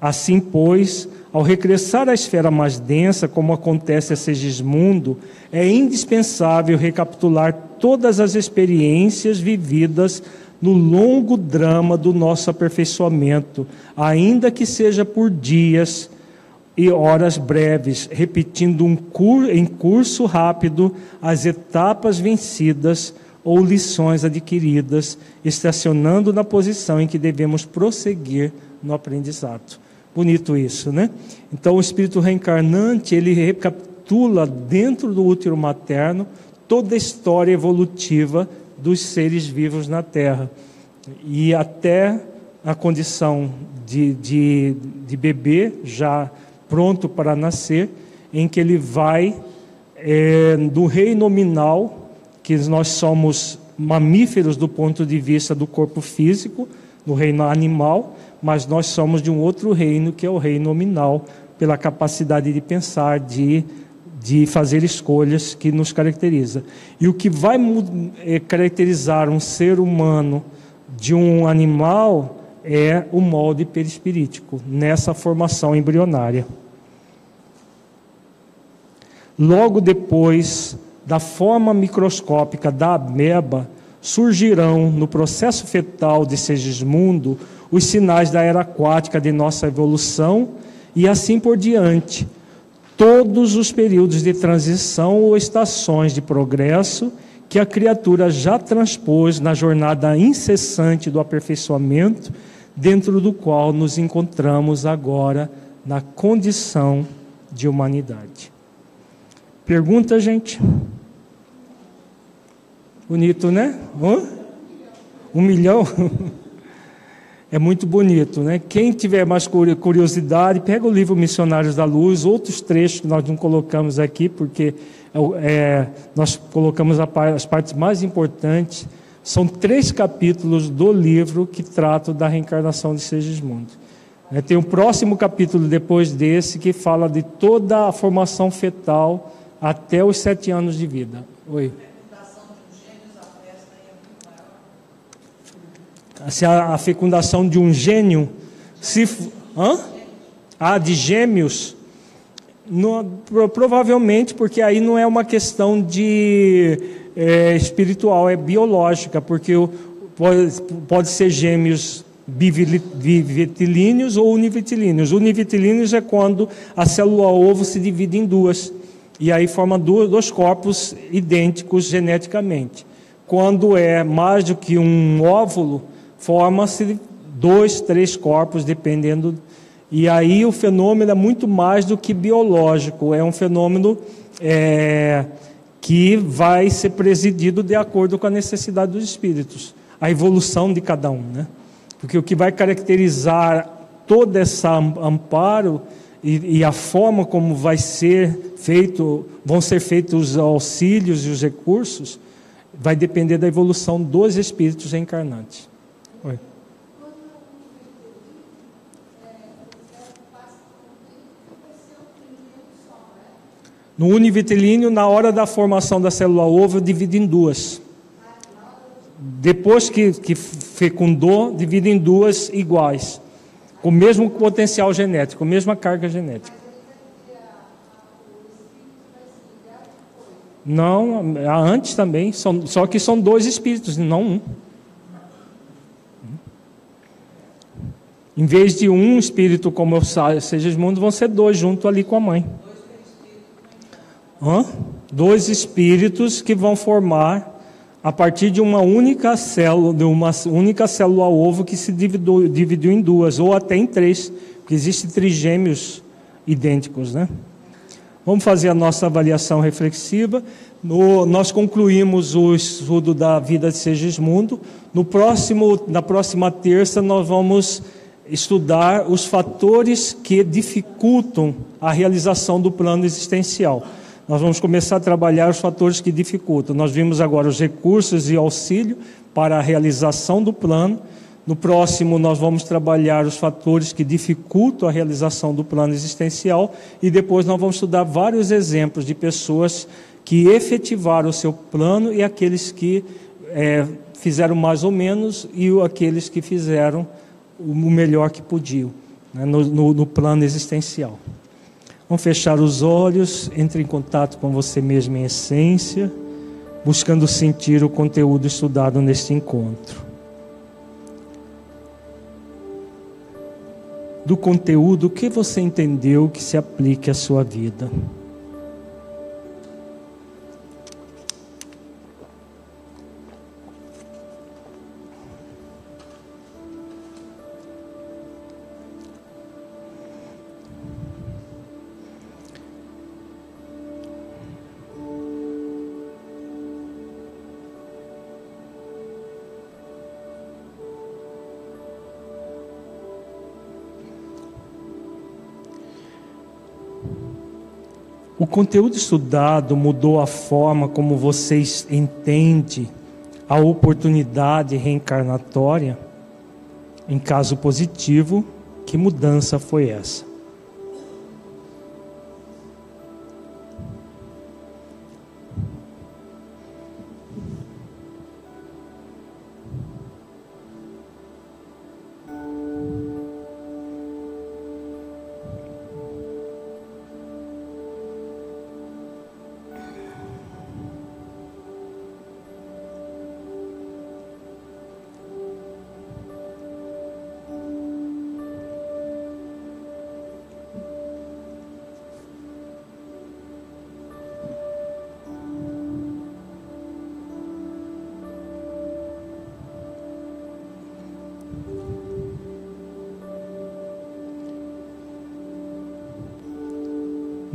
Assim, pois, ao regressar à esfera mais densa, como acontece a Segismundo, é indispensável recapitular todas as experiências vividas no longo drama do nosso aperfeiçoamento, ainda que seja por dias e horas breves, repetindo um cur em curso rápido as etapas vencidas ou lições adquiridas, estacionando na posição em que devemos prosseguir no aprendizado. Bonito isso, né? Então o espírito reencarnante, ele recapitula dentro do útero materno toda a história evolutiva dos seres vivos na Terra. E até a condição de, de, de bebê já pronto para nascer, em que ele vai é, do reino nominal, que nós somos mamíferos do ponto de vista do corpo físico, no reino animal, mas nós somos de um outro reino, que é o reino nominal, pela capacidade de pensar, de, de fazer escolhas que nos caracteriza. E o que vai é, caracterizar um ser humano de um animal é o molde perispirítico, nessa formação embrionária. Logo depois da forma microscópica da ameba, surgirão no processo fetal de Segismundo os sinais da era aquática de nossa evolução e assim por diante. Todos os períodos de transição ou estações de progresso que a criatura já transpôs na jornada incessante do aperfeiçoamento, dentro do qual nos encontramos agora na condição de humanidade. Pergunta, gente? Bonito, né? Um milhão? É muito bonito, né? Quem tiver mais curiosidade, pega o livro Missionários da Luz, outros trechos que nós não colocamos aqui, porque é, nós colocamos as partes mais importantes. São três capítulos do livro que tratam da reencarnação de Segismundo. É, tem um próximo capítulo depois desse que fala de toda a formação fetal até os sete anos de vida. Oi. Se a, a fecundação de um gênio, se hã? Ah, de gêmeos, no, provavelmente porque aí não é uma questão de é, espiritual, é biológica, porque pode, pode ser gêmeos bivitilíneos ou univitilíneos. Univitilíneos é quando a célula ovo se divide em duas e aí forma dois corpos idênticos geneticamente. Quando é mais do que um óvulo, forma-se dois, três corpos, dependendo. E aí o fenômeno é muito mais do que biológico, é um fenômeno é, que vai ser presidido de acordo com a necessidade dos espíritos, a evolução de cada um, né? Porque o que vai caracterizar todo esse amparo e, e, a forma como vai ser feito, vão ser feitos os auxílios e os recursos, vai depender da evolução dos espíritos reencarnantes. Oi. No univitilíneo, na hora da formação da célula ovo, divide em duas. Depois que, que fecundou, divide em duas iguais com o mesmo potencial genético, com a mesma carga genética. Não, antes também, só que são dois espíritos, não um. Em vez de um espírito como seja mundo, vão ser dois junto ali com a mãe. Hã? Dois espíritos que vão formar a partir de uma única célula, de uma única célula ovo que se dividiu, dividiu em duas, ou até em três, porque existem trigêmeos idênticos, né? Vamos fazer a nossa avaliação reflexiva. No, nós concluímos o estudo da vida de Segismundo. No próximo, na próxima terça, nós vamos estudar os fatores que dificultam a realização do plano existencial nós vamos começar a trabalhar os fatores que dificultam. Nós vimos agora os recursos e auxílio para a realização do plano. No próximo, nós vamos trabalhar os fatores que dificultam a realização do plano existencial. E depois, nós vamos estudar vários exemplos de pessoas que efetivaram o seu plano e aqueles que é, fizeram mais ou menos e aqueles que fizeram o melhor que podiam né, no, no, no plano existencial. Vamos fechar os olhos, entre em contato com você mesmo em essência, buscando sentir o conteúdo estudado neste encontro. do conteúdo que você entendeu que se aplique à sua vida. Conteúdo estudado mudou a forma como vocês entendem a oportunidade reencarnatória? Em caso positivo, que mudança foi essa?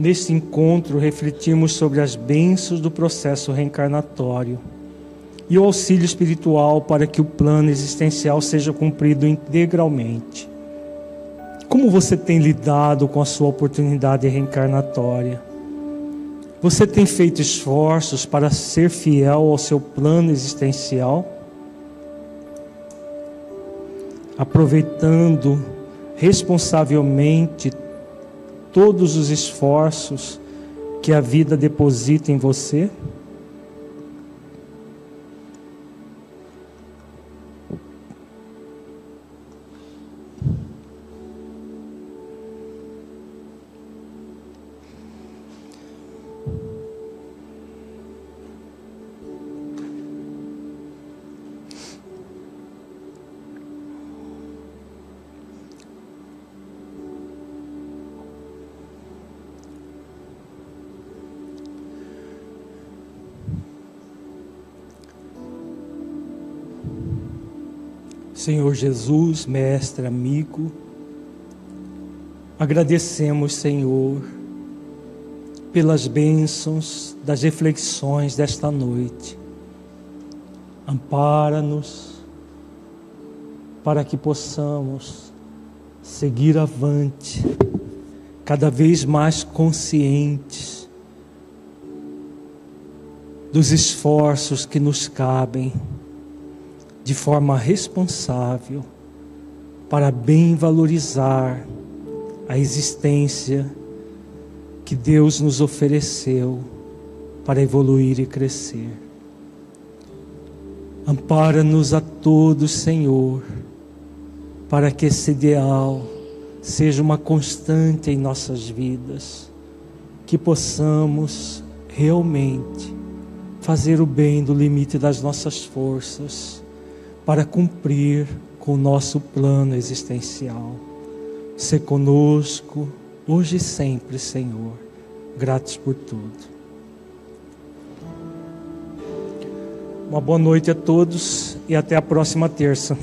Neste encontro, refletimos sobre as bênçãos do processo reencarnatório e o auxílio espiritual para que o plano existencial seja cumprido integralmente. Como você tem lidado com a sua oportunidade reencarnatória? Você tem feito esforços para ser fiel ao seu plano existencial? Aproveitando responsavelmente todos os esforços que a vida deposita em você? Senhor Jesus, mestre, amigo, agradecemos, Senhor, pelas bênçãos das reflexões desta noite. Ampara-nos para que possamos seguir avante, cada vez mais conscientes dos esforços que nos cabem de forma responsável para bem valorizar a existência que Deus nos ofereceu para evoluir e crescer. Ampara-nos a todos, Senhor, para que esse ideal seja uma constante em nossas vidas, que possamos realmente fazer o bem do limite das nossas forças para cumprir com o nosso plano existencial. Se conosco, hoje e sempre, Senhor. Gratos por tudo. Uma boa noite a todos e até a próxima terça.